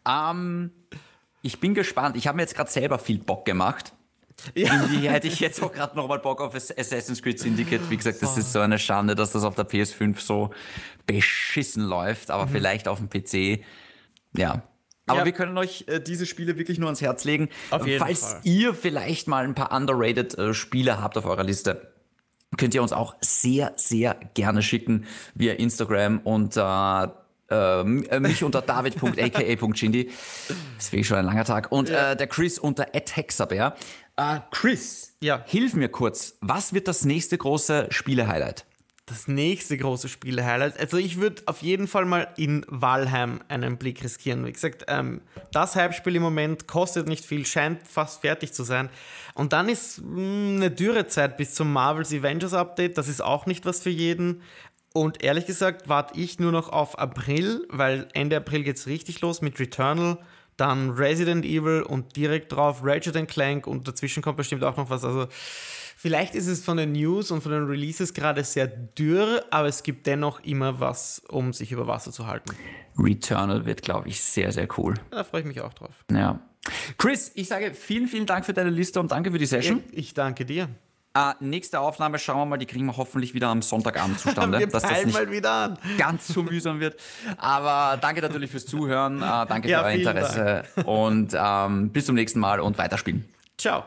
Ähm, ich bin gespannt. Ich habe mir jetzt gerade selber viel Bock gemacht. Ja. Irgendwie hätte ich jetzt auch gerade nochmal Bock auf Assassin's Creed Syndicate. Wie gesagt, das ist so eine Schande, dass das auf der PS5 so beschissen läuft, aber mhm. vielleicht auf dem PC. Ja. Aber ja. wir können euch äh, diese Spiele wirklich nur ans Herz legen. Falls Fall. ihr vielleicht mal ein paar underrated äh, Spiele habt auf eurer Liste, könnt ihr uns auch sehr, sehr gerne schicken via Instagram und äh, ähm, äh, mich unter david.aka.chindi. Das wäre schon ein langer Tag. Und ja. äh, der Chris unter @hexabear. Äh, Chris, ja. hilf mir kurz. Was wird das nächste große Spiele-Highlight? Das nächste große Spiele-Highlight. Also ich würde auf jeden Fall mal in Valheim einen Blick riskieren. Wie gesagt, ähm, das Hype-Spiel im Moment kostet nicht viel, scheint fast fertig zu sein. Und dann ist mh, hm, eine Dürrezeit bis zum Marvel's Avengers Update. Das ist auch nicht was für jeden. Und ehrlich gesagt warte ich nur noch auf April, weil Ende April geht es richtig los mit Returnal, dann Resident Evil und direkt drauf Ratchet Clank und dazwischen kommt bestimmt auch noch was. Also vielleicht ist es von den News und von den Releases gerade sehr dürr, aber es gibt dennoch immer was, um sich über Wasser zu halten. Returnal wird, glaube ich, sehr, sehr cool. Da freue ich mich auch drauf. Ja. Chris, ich sage vielen, vielen Dank für deine Liste und danke für die Session. Ich danke dir. Äh, nächste Aufnahme schauen wir mal, die kriegen wir hoffentlich wieder am Sonntagabend zustande. wir dass das nicht mal wieder an. ganz so mühsam wird. Aber danke natürlich fürs Zuhören, äh, danke ja, für euer Interesse Dank. und ähm, bis zum nächsten Mal und weiterspielen. Ciao.